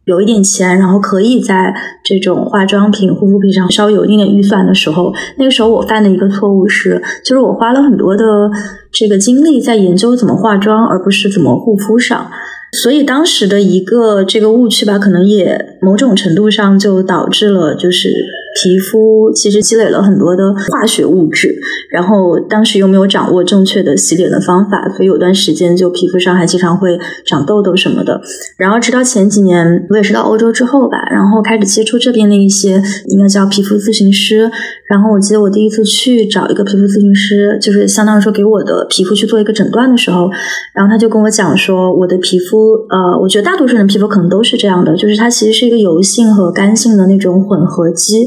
有一点钱，然后可以在这种化妆品、护肤品上稍微有一点点预算的时候，那个时候我犯的一个错误是，就是我花了很多的这个精力在研究怎么化妆，而不是怎么护肤上。所以当时的一个这个误区吧，可能也某种程度上就导致了，就是。皮肤其实积累了很多的化学物质，然后当时又没有掌握正确的洗脸的方法，所以有段时间就皮肤上还经常会长痘痘什么的。然后直到前几年，我也是到欧洲之后吧，然后开始接触这边的一些应该叫皮肤咨询师。然后我记得我第一次去找一个皮肤咨询师，就是相当于说给我的皮肤去做一个诊断的时候，然后他就跟我讲说，我的皮肤，呃，我觉得大多数人皮肤可能都是这样的，就是它其实是一个油性和干性的那种混合肌。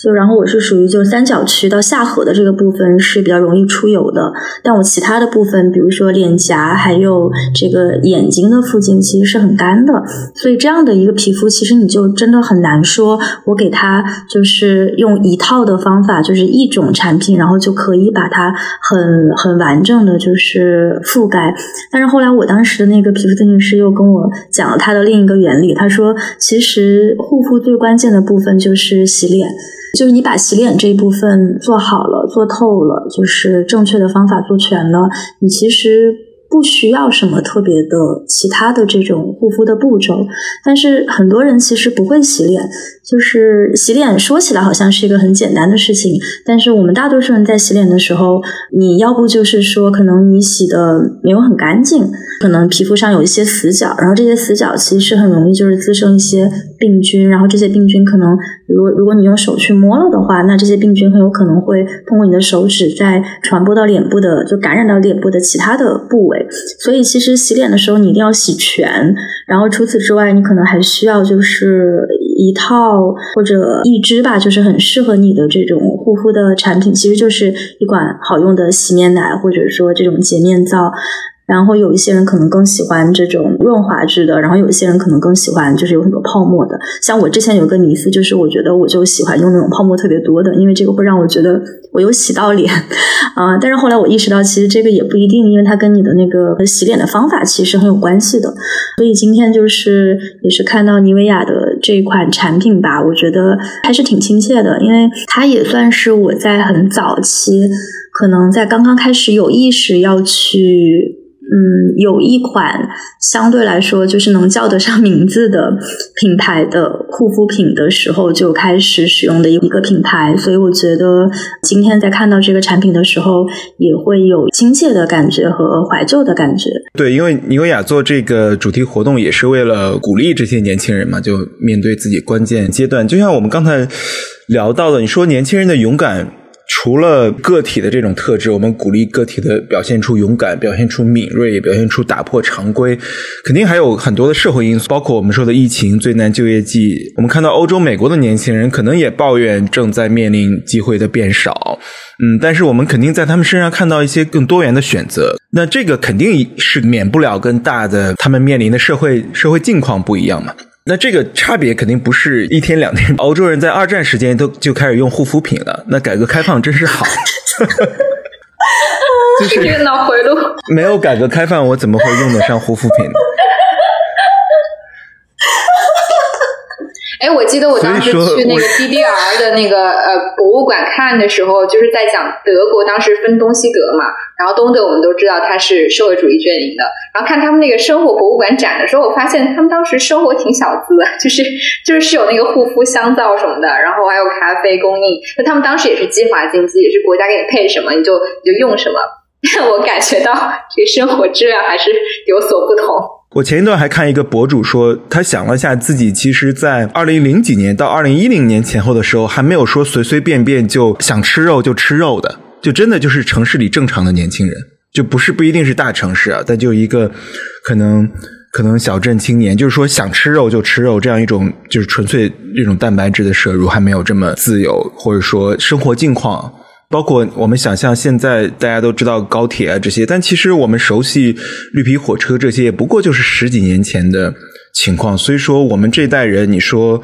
就然后我是属于就三角区到下颌的这个部分是比较容易出油的，但我其他的部分，比如说脸颊还有这个眼睛的附近，其实是很干的。所以这样的一个皮肤，其实你就真的很难说，我给它就是用一套的方法，就是一种产品，然后就可以把它很很完整的就是覆盖。但是后来我当时的那个皮肤咨询师又跟我讲了他的另一个原理，他说其实护肤最关键的部分就是洗脸。就是你把洗脸这一部分做好了、做透了，就是正确的方法做全了，你其实不需要什么特别的其他的这种护肤的步骤。但是很多人其实不会洗脸。就是洗脸说起来好像是一个很简单的事情，但是我们大多数人在洗脸的时候，你要不就是说可能你洗的没有很干净，可能皮肤上有一些死角，然后这些死角其实是很容易就是滋生一些病菌，然后这些病菌可能如果如果你用手去摸了的话，那这些病菌很有可能会通过你的手指再传播到脸部的，就感染到脸部的其他的部位。所以其实洗脸的时候你一定要洗全，然后除此之外，你可能还需要就是一套。或者一支吧，就是很适合你的这种护肤的产品，其实就是一款好用的洗面奶，或者说这种洁面皂。然后有一些人可能更喜欢这种润滑质的，然后有一些人可能更喜欢就是有很多泡沫的。像我之前有个迷思，就是我觉得我就喜欢用那种泡沫特别多的，因为这个会让我觉得我有洗到脸啊。但是后来我意识到，其实这个也不一定，因为它跟你的那个洗脸的方法其实很有关系的。所以今天就是也是看到妮维雅的这款产品吧，我觉得还是挺亲切的，因为它也算是我在很早期，可能在刚刚开始有意识要去。嗯，有一款相对来说就是能叫得上名字的品牌的护肤品的时候就开始使用的一个品牌，所以我觉得今天在看到这个产品的时候，也会有亲切的感觉和怀旧的感觉。对，因为妮维雅做这个主题活动也是为了鼓励这些年轻人嘛，就面对自己关键阶段，就像我们刚才聊到的，你说年轻人的勇敢。除了个体的这种特质，我们鼓励个体的表现出勇敢，表现出敏锐，表现出打破常规，肯定还有很多的社会因素，包括我们说的疫情、最难就业季。我们看到欧洲、美国的年轻人可能也抱怨正在面临机会的变少，嗯，但是我们肯定在他们身上看到一些更多元的选择。那这个肯定是免不了跟大的他们面临的社会社会境况不一样嘛。那这个差别肯定不是一天两天。*laughs* 欧洲人在二战时间都就开始用护肤品了。那改革开放真是好，*laughs* 就是 *laughs* 脑回路。没有改革开放，我怎么会用得上护肤品呢？哎，我记得我当时去那个 DDR 的那个呃博物馆看的时候，就是在讲德国当时分东西德嘛，然后东德我们都知道它是社会主义阵营的，然后看他们那个生活博物馆展的时候，我发现他们当时生活挺小资的，就是就是是有那个护肤香皂什么的，然后还有咖啡供应，那他们当时也是计划经济，也是国家给你配什么你就你就用什么，*laughs* 我感觉到这个生活质量还是有所不同。我前一段还看一个博主说，他想了下自己，其实，在二零零几年到二零一零年前后的时候，还没有说随随便便就想吃肉就吃肉的，就真的就是城市里正常的年轻人，就不是不一定是大城市啊，但就一个可能可能小镇青年，就是说想吃肉就吃肉这样一种，就是纯粹这种蛋白质的摄入还没有这么自由，或者说生活境况。包括我们想象，现在大家都知道高铁啊这些，但其实我们熟悉绿皮火车这些，也不过就是十几年前的情况。所以说，我们这代人，你说，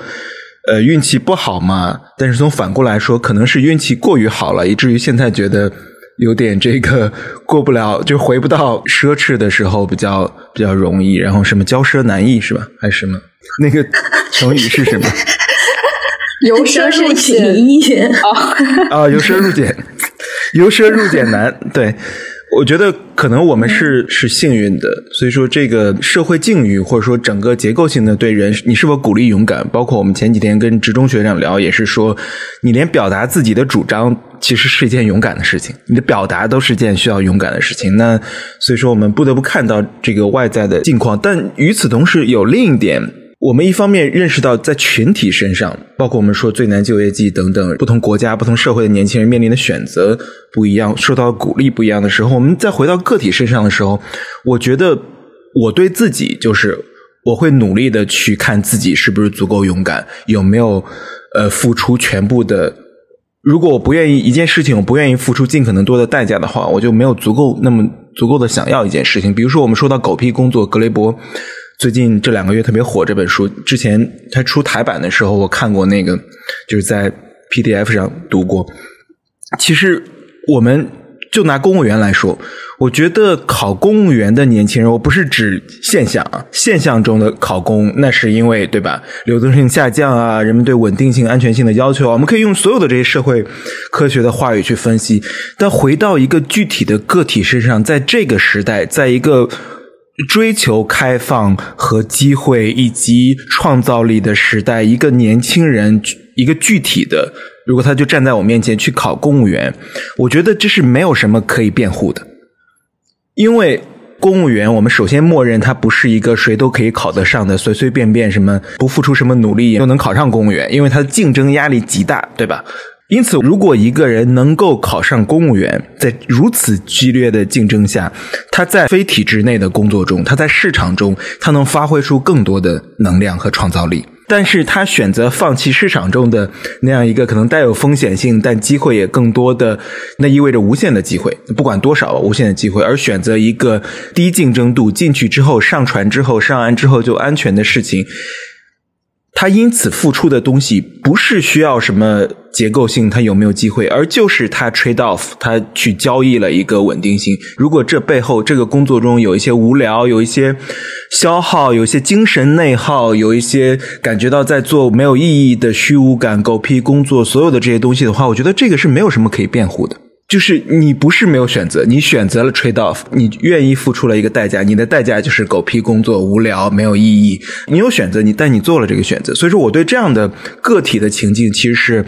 呃，运气不好嘛？但是从反过来说，可能是运气过于好了，以至于现在觉得有点这个过不了，就回不到奢侈的时候，比较比较容易。然后什么骄奢难易是吧？还是什么？那个成语是什么？*laughs* 由奢入俭哦，啊，由奢入俭，由奢入俭难。对，我觉得可能我们是是幸运的，所以说这个社会境遇或者说整个结构性的对人，你是否鼓励勇敢？包括我们前几天跟职中学长聊，也是说，你连表达自己的主张，其实是一件勇敢的事情，你的表达都是件需要勇敢的事情。那所以说，我们不得不看到这个外在的境况，但与此同时，有另一点。我们一方面认识到，在群体身上，包括我们说最难就业季等等，不同国家、不同社会的年轻人面临的选择不一样，受到鼓励不一样的时候，我们再回到个体身上的时候，我觉得我对自己就是我会努力的去看自己是不是足够勇敢，有没有呃付出全部的。如果我不愿意一件事情，我不愿意付出尽可能多的代价的话，我就没有足够那么足够的想要一件事情。比如说，我们说到狗屁工作，格雷伯。最近这两个月特别火这本书，之前他出台版的时候，我看过那个，就是在 PDF 上读过。其实我们就拿公务员来说，我觉得考公务员的年轻人，我不是指现象啊，现象中的考公，那是因为对吧？流动性下降啊，人们对稳定性、安全性的要求，我们可以用所有的这些社会科学的话语去分析。但回到一个具体的个体身上，在这个时代，在一个。追求开放和机会以及创造力的时代，一个年轻人，一个具体的，如果他就站在我面前去考公务员，我觉得这是没有什么可以辩护的，因为公务员，我们首先默认他不是一个谁都可以考得上的，随随便便什么不付出什么努力都能考上公务员，因为他的竞争压力极大，对吧？因此，如果一个人能够考上公务员，在如此激烈的竞争下，他在非体制内的工作中，他在市场中，他能发挥出更多的能量和创造力。但是他选择放弃市场中的那样一个可能带有风险性，但机会也更多的，那意味着无限的机会，不管多少无限的机会，而选择一个低竞争度进去之后上船之后上岸之后就安全的事情。他因此付出的东西不是需要什么结构性，他有没有机会，而就是他 trade off，他去交易了一个稳定性。如果这背后这个工作中有一些无聊，有一些消耗，有一些精神内耗，有一些感觉到在做没有意义的虚无感、狗屁工作，所有的这些东西的话，我觉得这个是没有什么可以辩护的。就是你不是没有选择，你选择了 trade off，你愿意付出了一个代价，你的代价就是狗屁工作、无聊、没有意义。你有选择，你但你做了这个选择，所以说我对这样的个体的情境，其实是，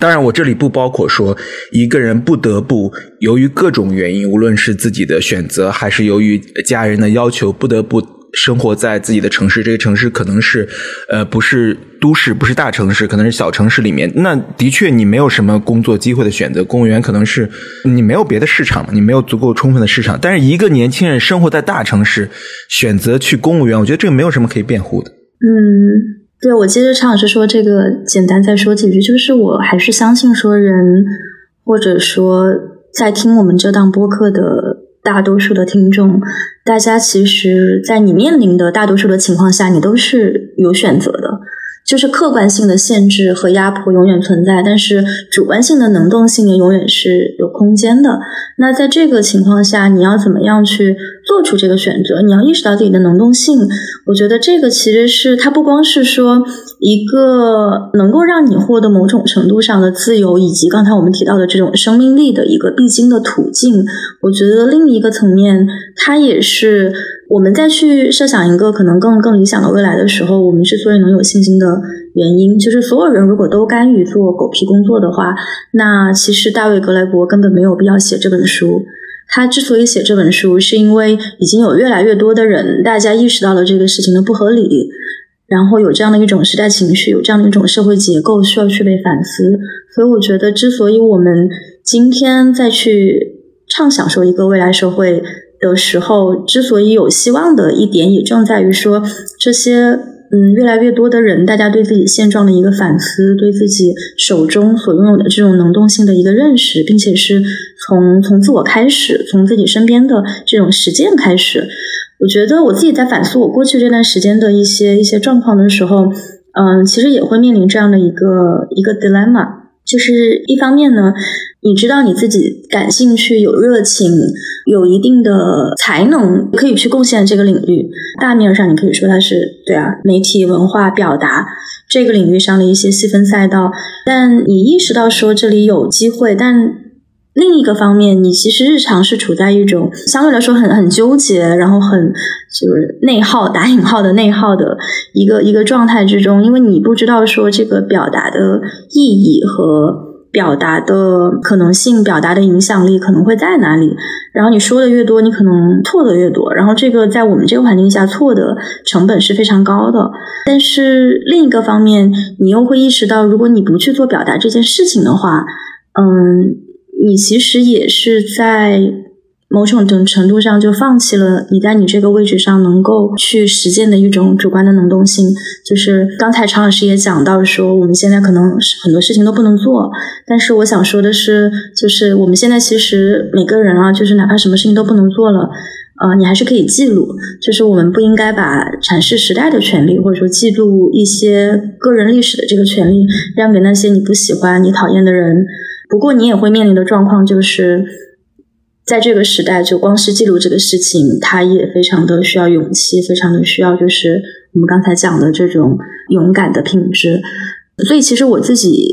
当然我这里不包括说一个人不得不由于各种原因，无论是自己的选择还是由于家人的要求，不得不。生活在自己的城市，这个城市可能是，呃，不是都市，不是大城市，可能是小城市里面。那的确，你没有什么工作机会的选择，公务员可能是你没有别的市场，你没有足够充分的市场。但是，一个年轻人生活在大城市，选择去公务员，我觉得这个没有什么可以辩护的。嗯，对，我接着常老师说这个，简单再说几句，就是我还是相信说人，或者说在听我们这档播客的。大多数的听众，大家其实，在你面临的大多数的情况下，你都是有选择的。就是客观性的限制和压迫永远存在，但是主观性的能动性也永远是有空间的。那在这个情况下，你要怎么样去做出这个选择？你要意识到自己的能动性。我觉得这个其实是它不光是说一个能够让你获得某种程度上的自由，以及刚才我们提到的这种生命力的一个必经的途径。我觉得另一个层面，它也是。我们再去设想一个可能更更理想的未来的时候，我们之所以能有信心的原因，就是所有人如果都甘于做狗屁工作的话，那其实大卫格雷伯根本没有必要写这本书。他之所以写这本书，是因为已经有越来越多的人，大家意识到了这个事情的不合理，然后有这样的一种时代情绪，有这样的一种社会结构需要去被反思。所以，我觉得之所以我们今天再去畅想说一个未来社会。的时候，之所以有希望的一点，也正在于说，这些嗯，越来越多的人，大家对自己现状的一个反思，对自己手中所拥有的这种能动性的一个认识，并且是从从自我开始，从自己身边的这种实践开始。我觉得我自己在反思我过去这段时间的一些一些状况的时候，嗯，其实也会面临这样的一个一个 dilemma，就是一方面呢。你知道你自己感兴趣、有热情、有一定的才能，可以去贡献这个领域。大面上你可以说它是对啊，媒体、文化、表达这个领域上的一些细分赛道。但你意识到说这里有机会，但另一个方面，你其实日常是处在一种相对来说很很纠结，然后很就是内耗打引号的内耗的一个一个状态之中，因为你不知道说这个表达的意义和。表达的可能性，表达的影响力可能会在哪里？然后你说的越多，你可能错的越多。然后这个在我们这个环境下，错的成本是非常高的。但是另一个方面，你又会意识到，如果你不去做表达这件事情的话，嗯，你其实也是在。某种程程度上，就放弃了你在你这个位置上能够去实践的一种主观的能动性。就是刚才常老师也讲到说，我们现在可能很多事情都不能做，但是我想说的是，就是我们现在其实每个人啊，就是哪怕什么事情都不能做了，呃，你还是可以记录。就是我们不应该把阐释时代的权利，或者说记录一些个人历史的这个权利，让给那些你不喜欢、你讨厌的人。不过你也会面临的状况就是。在这个时代，就光是记录这个事情，它也非常的需要勇气，非常的需要就是我们刚才讲的这种勇敢的品质。所以，其实我自己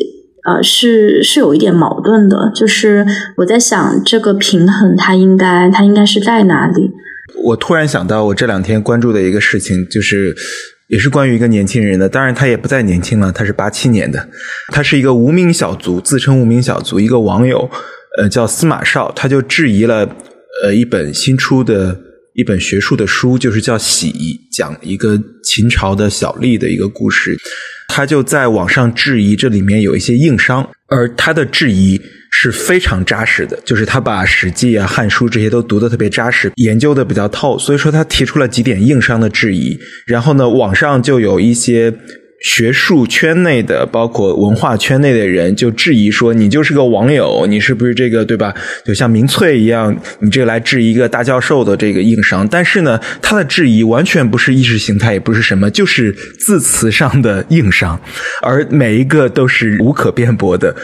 呃是是有一点矛盾的，就是我在想这个平衡，它应该它应该是在哪里？我突然想到，我这两天关注的一个事情，就是也是关于一个年轻人的，当然他也不再年轻了，他是八七年的，他是一个无名小卒，自称无名小卒，一个网友。呃，叫司马绍，他就质疑了呃一本新出的一本学术的书，就是叫《喜》，讲一个秦朝的小吏的一个故事。他就在网上质疑这里面有一些硬伤，而他的质疑是非常扎实的，就是他把《史记》啊、《汉书》这些都读得特别扎实，研究的比较透，所以说他提出了几点硬伤的质疑。然后呢，网上就有一些。学术圈内的，包括文化圈内的人，就质疑说：“你就是个网友，你是不是这个对吧？就像民粹一样，你这个来质疑一个大教授的这个硬伤。”但是呢，他的质疑完全不是意识形态，也不是什么，就是字词上的硬伤，而每一个都是无可辩驳的。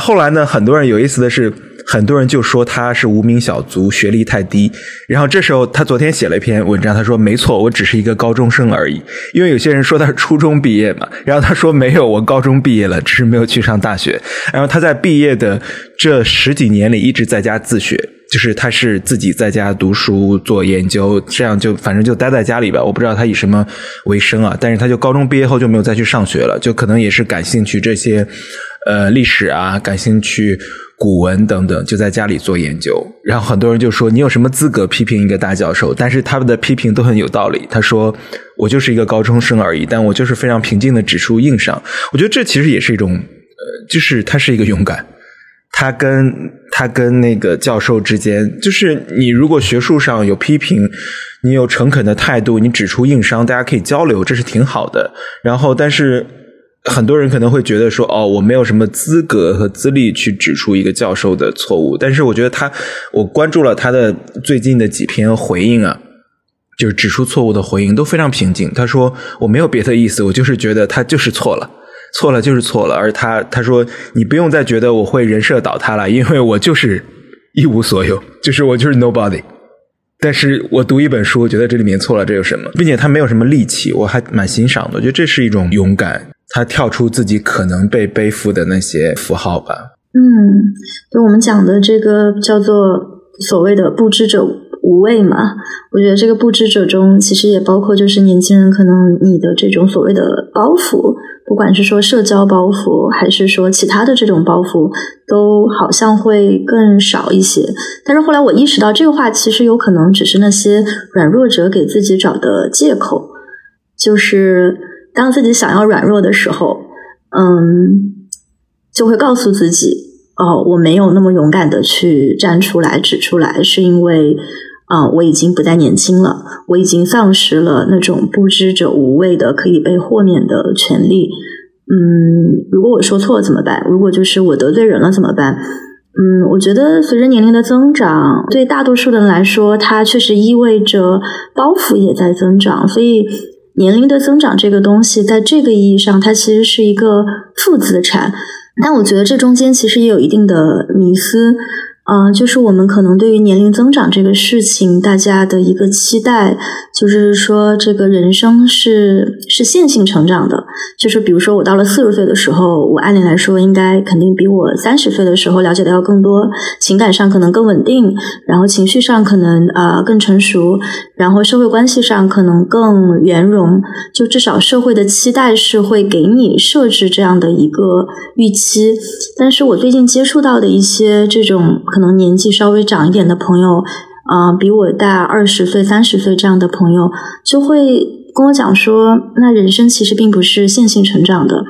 后来呢，很多人有意思的是。很多人就说他是无名小卒，学历太低。然后这时候他昨天写了一篇文章，他说：“没错，我只是一个高中生而已。”因为有些人说他是初中毕业嘛，然后他说：“没有，我高中毕业了，只是没有去上大学。”然后他在毕业的这十几年里一直在家自学，就是他是自己在家读书做研究，这样就反正就待在家里吧。我不知道他以什么为生啊，但是他就高中毕业后就没有再去上学了，就可能也是感兴趣这些呃历史啊，感兴趣。古文等等，就在家里做研究。然后很多人就说：“你有什么资格批评一个大教授？”但是他们的批评都很有道理。他说：“我就是一个高中生而已，但我就是非常平静的指出硬伤。”我觉得这其实也是一种，呃，就是他是一个勇敢。他跟他跟那个教授之间，就是你如果学术上有批评，你有诚恳的态度，你指出硬伤，大家可以交流，这是挺好的。然后，但是。很多人可能会觉得说，哦，我没有什么资格和资历去指出一个教授的错误。但是我觉得他，我关注了他的最近的几篇回应啊，就是指出错误的回应都非常平静。他说我没有别的意思，我就是觉得他就是错了，错了就是错了。而他他说你不用再觉得我会人设倒塌了，因为我就是一无所有，*laughs* 就是我就是 nobody。但是我读一本书，我觉得这里面错了，这有什么？并且他没有什么戾气，我还蛮欣赏的。我觉得这是一种勇敢，他跳出自己可能被背负的那些符号吧。嗯，就我们讲的这个叫做所谓的不知者无畏嘛。我觉得这个不知者中，其实也包括就是年轻人可能你的这种所谓的包袱。不管是说社交包袱，还是说其他的这种包袱，都好像会更少一些。但是后来我意识到，这个话其实有可能只是那些软弱者给自己找的借口。就是当自己想要软弱的时候，嗯，就会告诉自己，哦，我没有那么勇敢的去站出来指出来，是因为。啊，我已经不再年轻了，我已经丧失了那种不知者无畏的可以被豁免的权利。嗯，如果我说错了怎么办？如果就是我得罪人了怎么办？嗯，我觉得随着年龄的增长，对大多数人来说，它确实意味着包袱也在增长。所以，年龄的增长这个东西，在这个意义上，它其实是一个负资产。但我觉得这中间其实也有一定的迷思。嗯，就是我们可能对于年龄增长这个事情，大家的一个期待，就是说这个人生是是线性成长的。就是比如说，我到了四十岁的时候，我按理来说应该肯定比我三十岁的时候了解的要更多，情感上可能更稳定，然后情绪上可能啊更成熟，然后社会关系上可能更圆融。就至少社会的期待是会给你设置这样的一个预期。但是我最近接触到的一些这种。可能年纪稍微长一点的朋友，啊，比我大二十岁、三十岁这样的朋友，就会跟我讲说，那人生其实并不是线性成长的。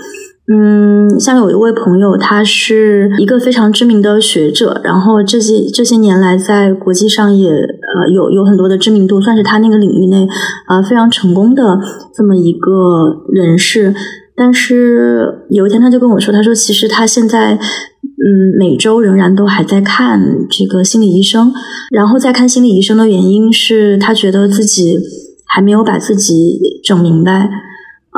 嗯，像有一位朋友，他是一个非常知名的学者，然后这些这些年来在国际上也呃有有很多的知名度，算是他那个领域内啊非常成功的这么一个人士。但是有一天他就跟我说，他说其实他现在。嗯，每周仍然都还在看这个心理医生，然后再看心理医生的原因是他觉得自己还没有把自己整明白。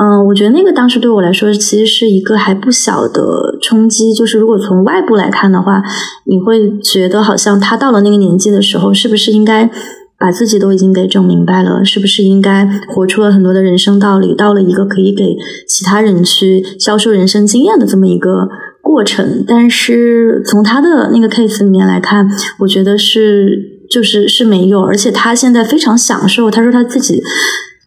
嗯，我觉得那个当时对我来说其实是一个还不小的冲击，就是如果从外部来看的话，你会觉得好像他到了那个年纪的时候，是不是应该把自己都已经给整明白了？是不是应该活出了很多的人生道理，到了一个可以给其他人去销售人生经验的这么一个？过程，但是从他的那个 case 里面来看，我觉得是就是是没有，而且他现在非常享受。他说他自己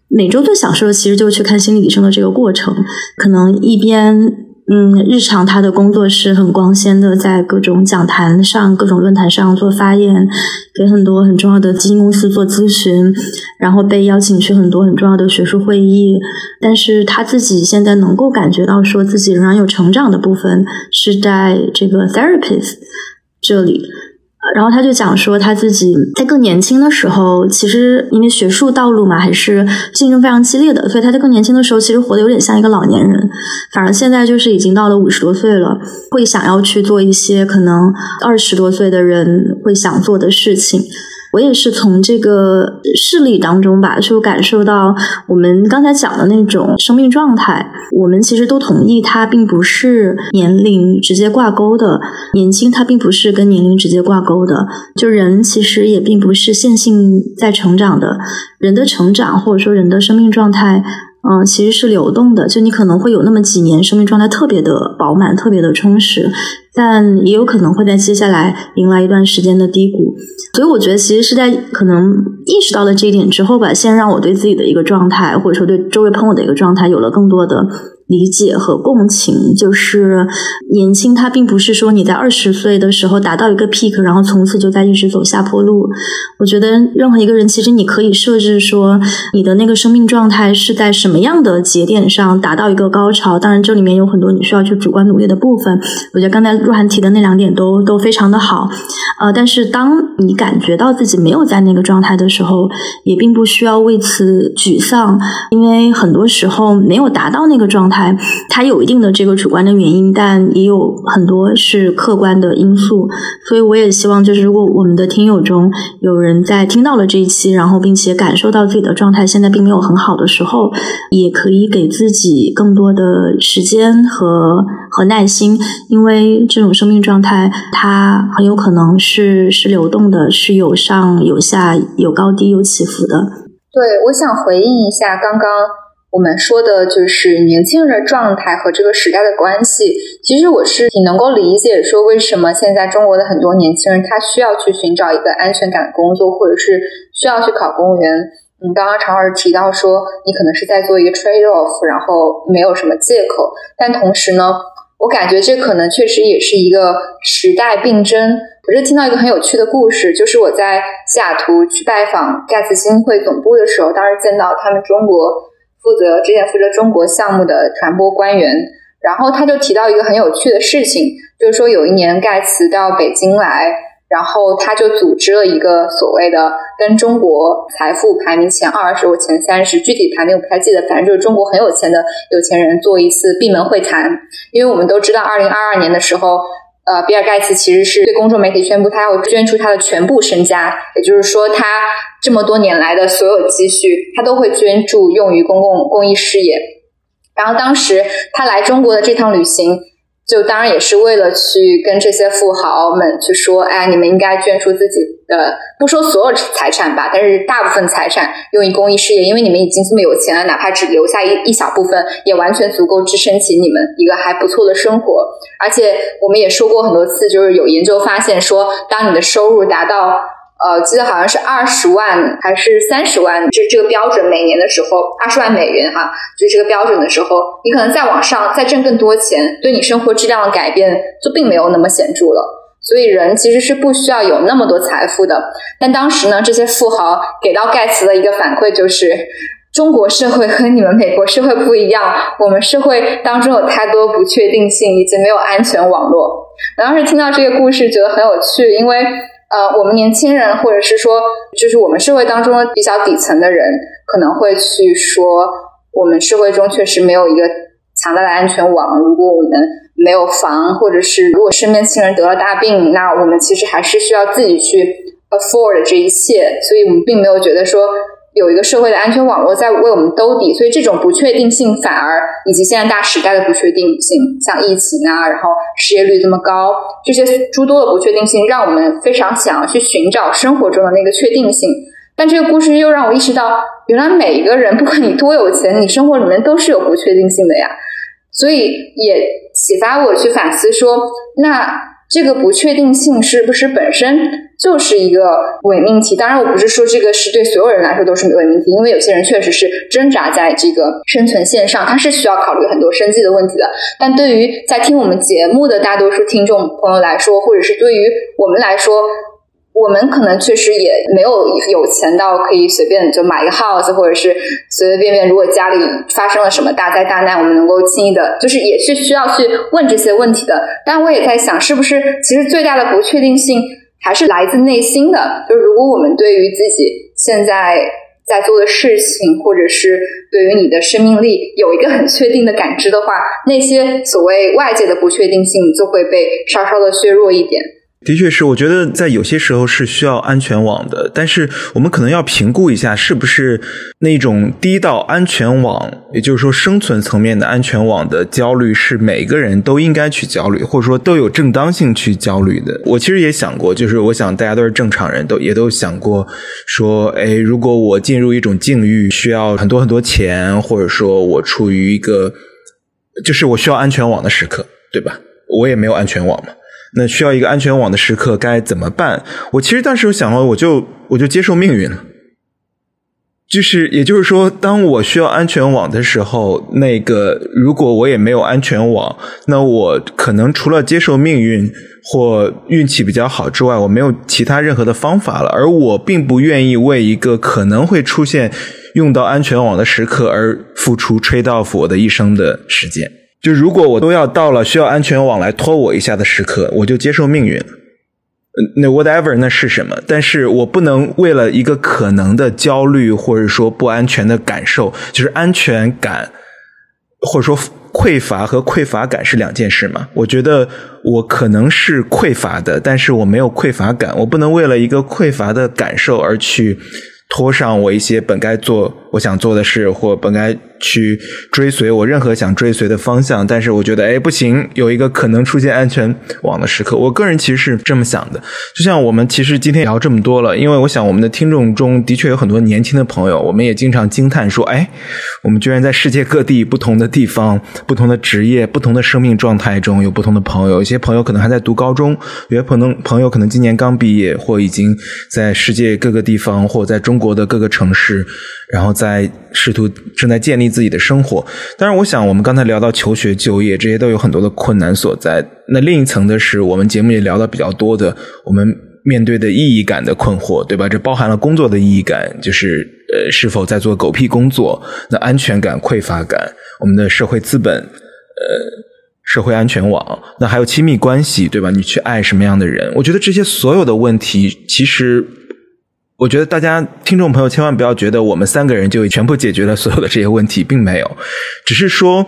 每周最享受的，其实就是去看心理医生的这个过程，可能一边。嗯，日常他的工作是很光鲜的，在各种讲坛上、各种论坛上做发言，给很多很重要的基金公司做咨询，然后被邀请去很多很重要的学术会议。但是他自己现在能够感觉到，说自己仍然有成长的部分，是在这个 therapist 这里。然后他就讲说，他自己在更年轻的时候，其实因为学术道路嘛，还是竞争非常激烈的，所以他在更年轻的时候，其实活得有点像一个老年人。反而现在就是已经到了五十多岁了，会想要去做一些可能二十多岁的人会想做的事情。我也是从这个事例当中吧，就感受到我们刚才讲的那种生命状态。我们其实都同意，它并不是年龄直接挂钩的。年轻，它并不是跟年龄直接挂钩的。就人其实也并不是线性在成长的。人的成长，或者说人的生命状态。嗯，其实是流动的，就你可能会有那么几年生命状态特别的饱满、特别的充实，但也有可能会在接下来迎来一段时间的低谷。所以我觉得，其实是在可能意识到了这一点之后吧，先让我对自己的一个状态，或者说对周围朋友的一个状态，有了更多的。理解和共情，就是年轻，它并不是说你在二十岁的时候达到一个 peak，然后从此就在一直走下坡路。我觉得任何一个人，其实你可以设置说，你的那个生命状态是在什么样的节点上达到一个高潮。当然，这里面有很多你需要去主观努力的部分。我觉得刚才若涵提的那两点都都非常的好。呃，但是当你感觉到自己没有在那个状态的时候，也并不需要为此沮丧，因为很多时候没有达到那个状态。它有一定的这个主观的原因，但也有很多是客观的因素。所以我也希望，就是如果我们的听友中有人在听到了这一期，然后并且感受到自己的状态现在并没有很好的时候，也可以给自己更多的时间和和耐心，因为这种生命状态它很有可能是是流动的，是有上有下、有高低、有起伏的。对，我想回应一下刚刚我们说的，就是年轻人的状态和这个时代的关系。其实我是挺能够理解，说为什么现在中国的很多年轻人他需要去寻找一个安全感的工作，或者是需要去考公务员。嗯，刚刚常老师提到说，你可能是在做一个 trade off，然后没有什么借口。但同时呢，我感觉这可能确实也是一个时代病症。我是听到一个很有趣的故事，就是我在西雅图去拜访盖茨基金会总部的时候，当时见到他们中国负责之前负责中国项目的传播官员，然后他就提到一个很有趣的事情，就是说有一年盖茨到北京来，然后他就组织了一个所谓的跟中国财富排名前二十或前三十，具体排名我不太记得，反正就是中国很有钱的有钱人做一次闭门会谈，因为我们都知道二零二二年的时候。呃，比尔盖茨其实是对公众媒体宣布，他要捐出他的全部身家，也就是说，他这么多年来的所有积蓄，他都会捐助用于公共公益事业。然后当时他来中国的这趟旅行。就当然也是为了去跟这些富豪们去说，哎，你们应该捐出自己的，不说所有财产吧，但是大部分财产用于公益事业，因为你们已经这么有钱了，哪怕只留下一一小部分，也完全足够支撑起你们一个还不错的生活。而且我们也说过很多次，就是有研究发现说，当你的收入达到。呃，记得好像是二十万还是三十万，就是这个标准。每年的时候，二十万美元哈，就是这个标准的时候，你可能再往上再挣更多钱，对你生活质量的改变就并没有那么显著了。所以人其实是不需要有那么多财富的。但当时呢，这些富豪给到盖茨的一个反馈就是：中国社会和你们美国社会不一样，我们社会当中有太多不确定性，以及没有安全网络。我当时听到这个故事，觉得很有趣，因为。呃，我们年轻人，或者是说，就是我们社会当中比较底层的人，可能会去说，我们社会中确实没有一个强大的安全网。如果我们没有房，或者是如果身边亲人得了大病，那我们其实还是需要自己去 afford 这一切。所以我们并没有觉得说。有一个社会的安全网络在为我们兜底，所以这种不确定性反而以及现在大时代的不确定性，像疫情啊，然后失业率这么高，这些诸多的不确定性，让我们非常想要去寻找生活中的那个确定性。但这个故事又让我意识到，原来每一个人，不管你多有钱，你生活里面都是有不确定性的呀。所以也启发我去反思说，那。这个不确定性是不是本身就是一个伪命题？当然，我不是说这个是对所有人来说都是伪命题，因为有些人确实是挣扎在这个生存线上，他是需要考虑很多生计的问题的。但对于在听我们节目的大多数听众朋友来说，或者是对于我们来说，我们可能确实也没有有钱到可以随便就买一个 house，或者是随随便便，如果家里发生了什么大灾大难，我们能够轻易的，就是也是需要去问这些问题的。但我也在想，是不是其实最大的不确定性还是来自内心的？就如果我们对于自己现在在做的事情，或者是对于你的生命力有一个很确定的感知的话，那些所谓外界的不确定性就会被稍稍的削弱一点。的确是，我觉得在有些时候是需要安全网的，但是我们可能要评估一下，是不是那种低到安全网，也就是说生存层面的安全网的焦虑，是每个人都应该去焦虑，或者说都有正当性去焦虑的。我其实也想过，就是我想大家都是正常人，都也都想过说，哎，如果我进入一种境遇，需要很多很多钱，或者说我处于一个就是我需要安全网的时刻，对吧？我也没有安全网嘛。那需要一个安全网的时刻该怎么办？我其实当时想了，我就我就接受命运了。就是也就是说，当我需要安全网的时候，那个如果我也没有安全网，那我可能除了接受命运或运气比较好之外，我没有其他任何的方法了。而我并不愿意为一个可能会出现用到安全网的时刻而付出 trade off 我的一生的时间。就如果我都要到了需要安全网来拖我一下的时刻，我就接受命运。那 whatever 那是什么？但是我不能为了一个可能的焦虑或者说不安全的感受，就是安全感或者说匮乏和匮乏感是两件事嘛？我觉得我可能是匮乏的，但是我没有匮乏感，我不能为了一个匮乏的感受而去拖上我一些本该做我想做的事，或本该。去追随我任何想追随的方向，但是我觉得，哎，不行，有一个可能出现安全网的时刻。我个人其实是这么想的。就像我们其实今天聊这么多了，因为我想我们的听众中的确有很多年轻的朋友，我们也经常惊叹说，哎，我们居然在世界各地不同的地方、不同的职业、不同的生命状态中有不同的朋友。有些朋友可能还在读高中，有些朋友朋友可能今年刚毕业，或已经在世界各个地方，或在中国的各个城市。然后在试图正在建立自己的生活，当然，我想我们刚才聊到求学、就业这些都有很多的困难所在。那另一层的是，我们节目也聊到比较多的，我们面对的意义感的困惑，对吧？这包含了工作的意义感，就是呃，是否在做狗屁工作？那安全感匮乏感，我们的社会资本，呃，社会安全网，那还有亲密关系，对吧？你去爱什么样的人？我觉得这些所有的问题，其实。我觉得大家听众朋友千万不要觉得我们三个人就全部解决了所有的这些问题，并没有，只是说，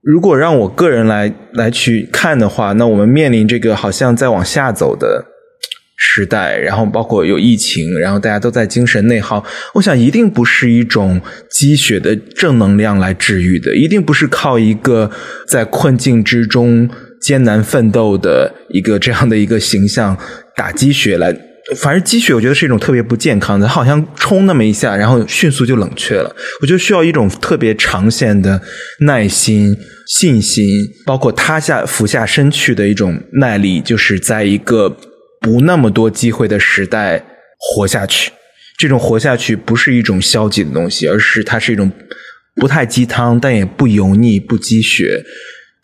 如果让我个人来来去看的话，那我们面临这个好像在往下走的时代，然后包括有疫情，然后大家都在精神内耗，我想一定不是一种积雪的正能量来治愈的，一定不是靠一个在困境之中艰难奋斗的一个这样的一个形象打鸡血来。反正积雪，我觉得是一种特别不健康的，好像冲那么一下，然后迅速就冷却了。我觉得需要一种特别长线的耐心、信心，包括塌下、俯下身去的一种耐力，就是在一个不那么多机会的时代活下去。这种活下去不是一种消极的东西，而是它是一种不太鸡汤，但也不油腻、不积雪。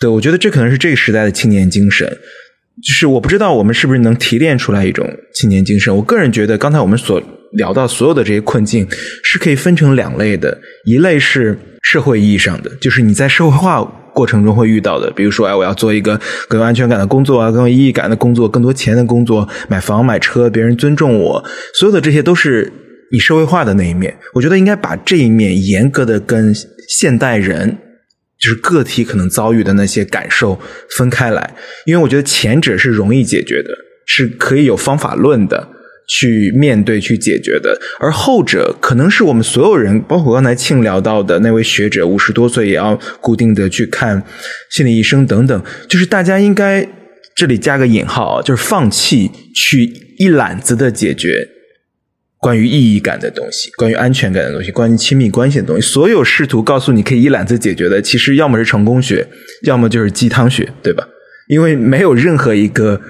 对，我觉得这可能是这个时代的青年精神。就是我不知道我们是不是能提炼出来一种青年精神。我个人觉得，刚才我们所聊到所有的这些困境，是可以分成两类的。一类是社会意义上的，就是你在社会化过程中会遇到的，比如说，哎，我要做一个更有安全感的工作啊，更有意义感的工作，更多钱的工作，买房买车，别人尊重我，所有的这些都是你社会化的那一面。我觉得应该把这一面严格的跟现代人。就是个体可能遭遇的那些感受分开来，因为我觉得前者是容易解决的，是可以有方法论的去面对去解决的，而后者可能是我们所有人，包括刚才庆聊到的那位学者，五十多岁也要固定的去看心理医生等等，就是大家应该这里加个引号，就是放弃去一揽子的解决。关于意义感的东西，关于安全感的东西，关于亲密关系的东西，所有试图告诉你可以一揽子解决的，其实要么是成功学，要么就是鸡汤学，对吧？因为没有任何一个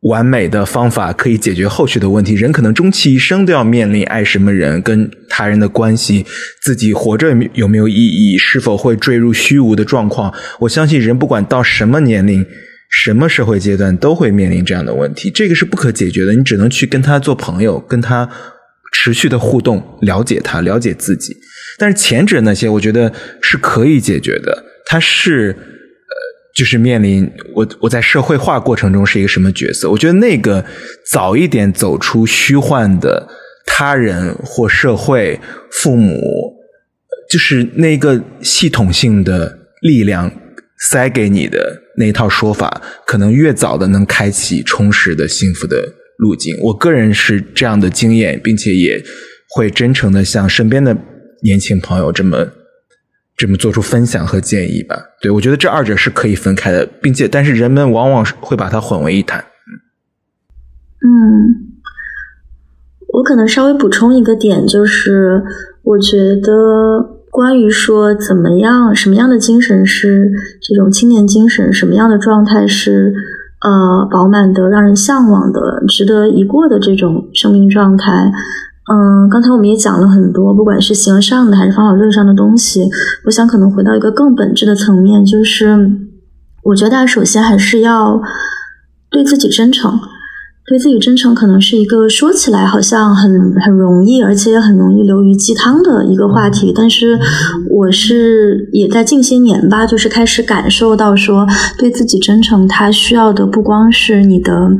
完美的方法可以解决后续的问题。人可能终其一生都要面临爱什么人、跟他人的关系、自己活着有没有意义、是否会坠入虚无的状况。我相信人不管到什么年龄、什么社会阶段，都会面临这样的问题。这个是不可解决的，你只能去跟他做朋友，跟他。持续的互动，了解他，了解自己。但是前者那些，我觉得是可以解决的。他是呃，就是面临我我在社会化过程中是一个什么角色？我觉得那个早一点走出虚幻的他人或社会、父母，就是那个系统性的力量塞给你的那一套说法，可能越早的能开启充实的、幸福的。路径，我个人是这样的经验，并且也会真诚的向身边的年轻朋友这么这么做出分享和建议吧。对我觉得这二者是可以分开的，并且但是人们往往会把它混为一谈。嗯，我可能稍微补充一个点，就是我觉得关于说怎么样什么样的精神是这种青年精神，什么样的状态是。呃，饱满的、让人向往的、值得一过的这种生命状态，嗯，刚才我们也讲了很多，不管是形而上的还是方法论上的东西。我想可能回到一个更本质的层面，就是我觉得大家首先还是要对自己真诚。对自己真诚可能是一个说起来好像很很容易，而且也很容易流于鸡汤的一个话题。但是我是也在近些年吧，就是开始感受到说，对自己真诚，它需要的不光是你的。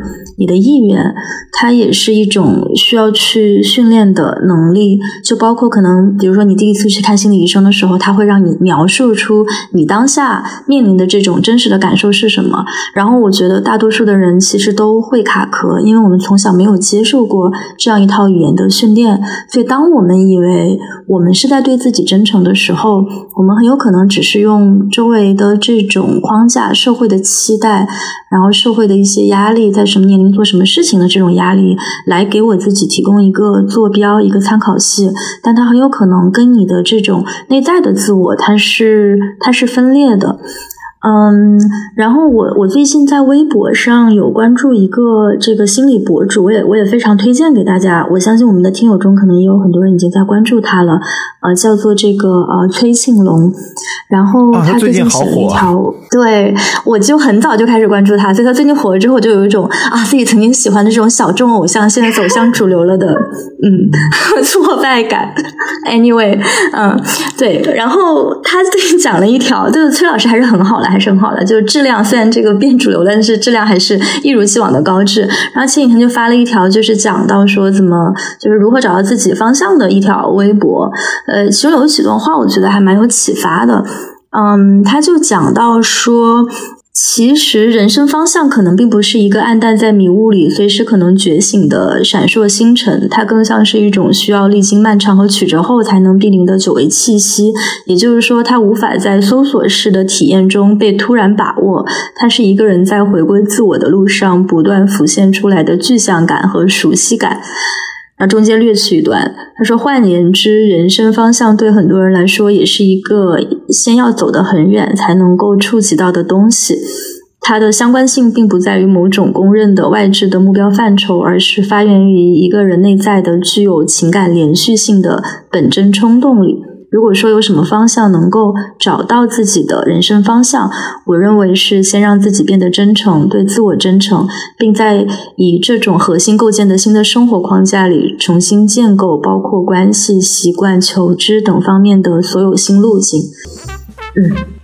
你的意愿，它也是一种需要去训练的能力，就包括可能，比如说你第一次去看心理医生的时候，他会让你描述出你当下面临的这种真实的感受是什么。然后我觉得大多数的人其实都会卡壳，因为我们从小没有接受过这样一套语言的训练，所以当我们以为我们是在对自己真诚的时候，我们很有可能只是用周围的这种框架、社会的期待，然后社会的一些压力，在什么年龄。做什么事情的这种压力，来给我自己提供一个坐标、一个参考系，但它很有可能跟你的这种内在的自我，它是它是分裂的。嗯，然后我我最近在微博上有关注一个这个心理博主，我也我也非常推荐给大家。我相信我们的听友中可能也有很多人已经在关注他了，呃，叫做这个呃崔庆龙。然后他最近写了一条，对我就很早就开始关注他，所以他最近火了之后，就有一种啊自己曾经喜欢的这种小众偶像，现在走向主流了的嗯 *laughs* 挫败感。Anyway，嗯，对，然后他最近讲了一条，就是崔老师还是很好的。还是很好的，就是质量虽然这个变主流，但是质量还是一如既往的高质。然后前几天就发了一条，就是讲到说怎么就是如何找到自己方向的一条微博。呃，其中有几段话，我觉得还蛮有启发的。嗯，他就讲到说。其实，人生方向可能并不是一个暗淡在迷雾里、随时可能觉醒的闪烁星辰，它更像是一种需要历经漫长和曲折后才能濒临的久违气息。也就是说，它无法在搜索式的体验中被突然把握，它是一个人在回归自我的路上不断浮现出来的具象感和熟悉感。那中间略去一段，他说：“换言之，人生方向对很多人来说也是一个先要走得很远才能够触及到的东西。它的相关性并不在于某种公认的外置的目标范畴，而是发源于一个人内在的具有情感连续性的本真冲动里。”如果说有什么方向能够找到自己的人生方向，我认为是先让自己变得真诚，对自我真诚，并在以这种核心构建的新的生活框架里重新建构包括关系、习惯、求知等方面的所有新路径。嗯。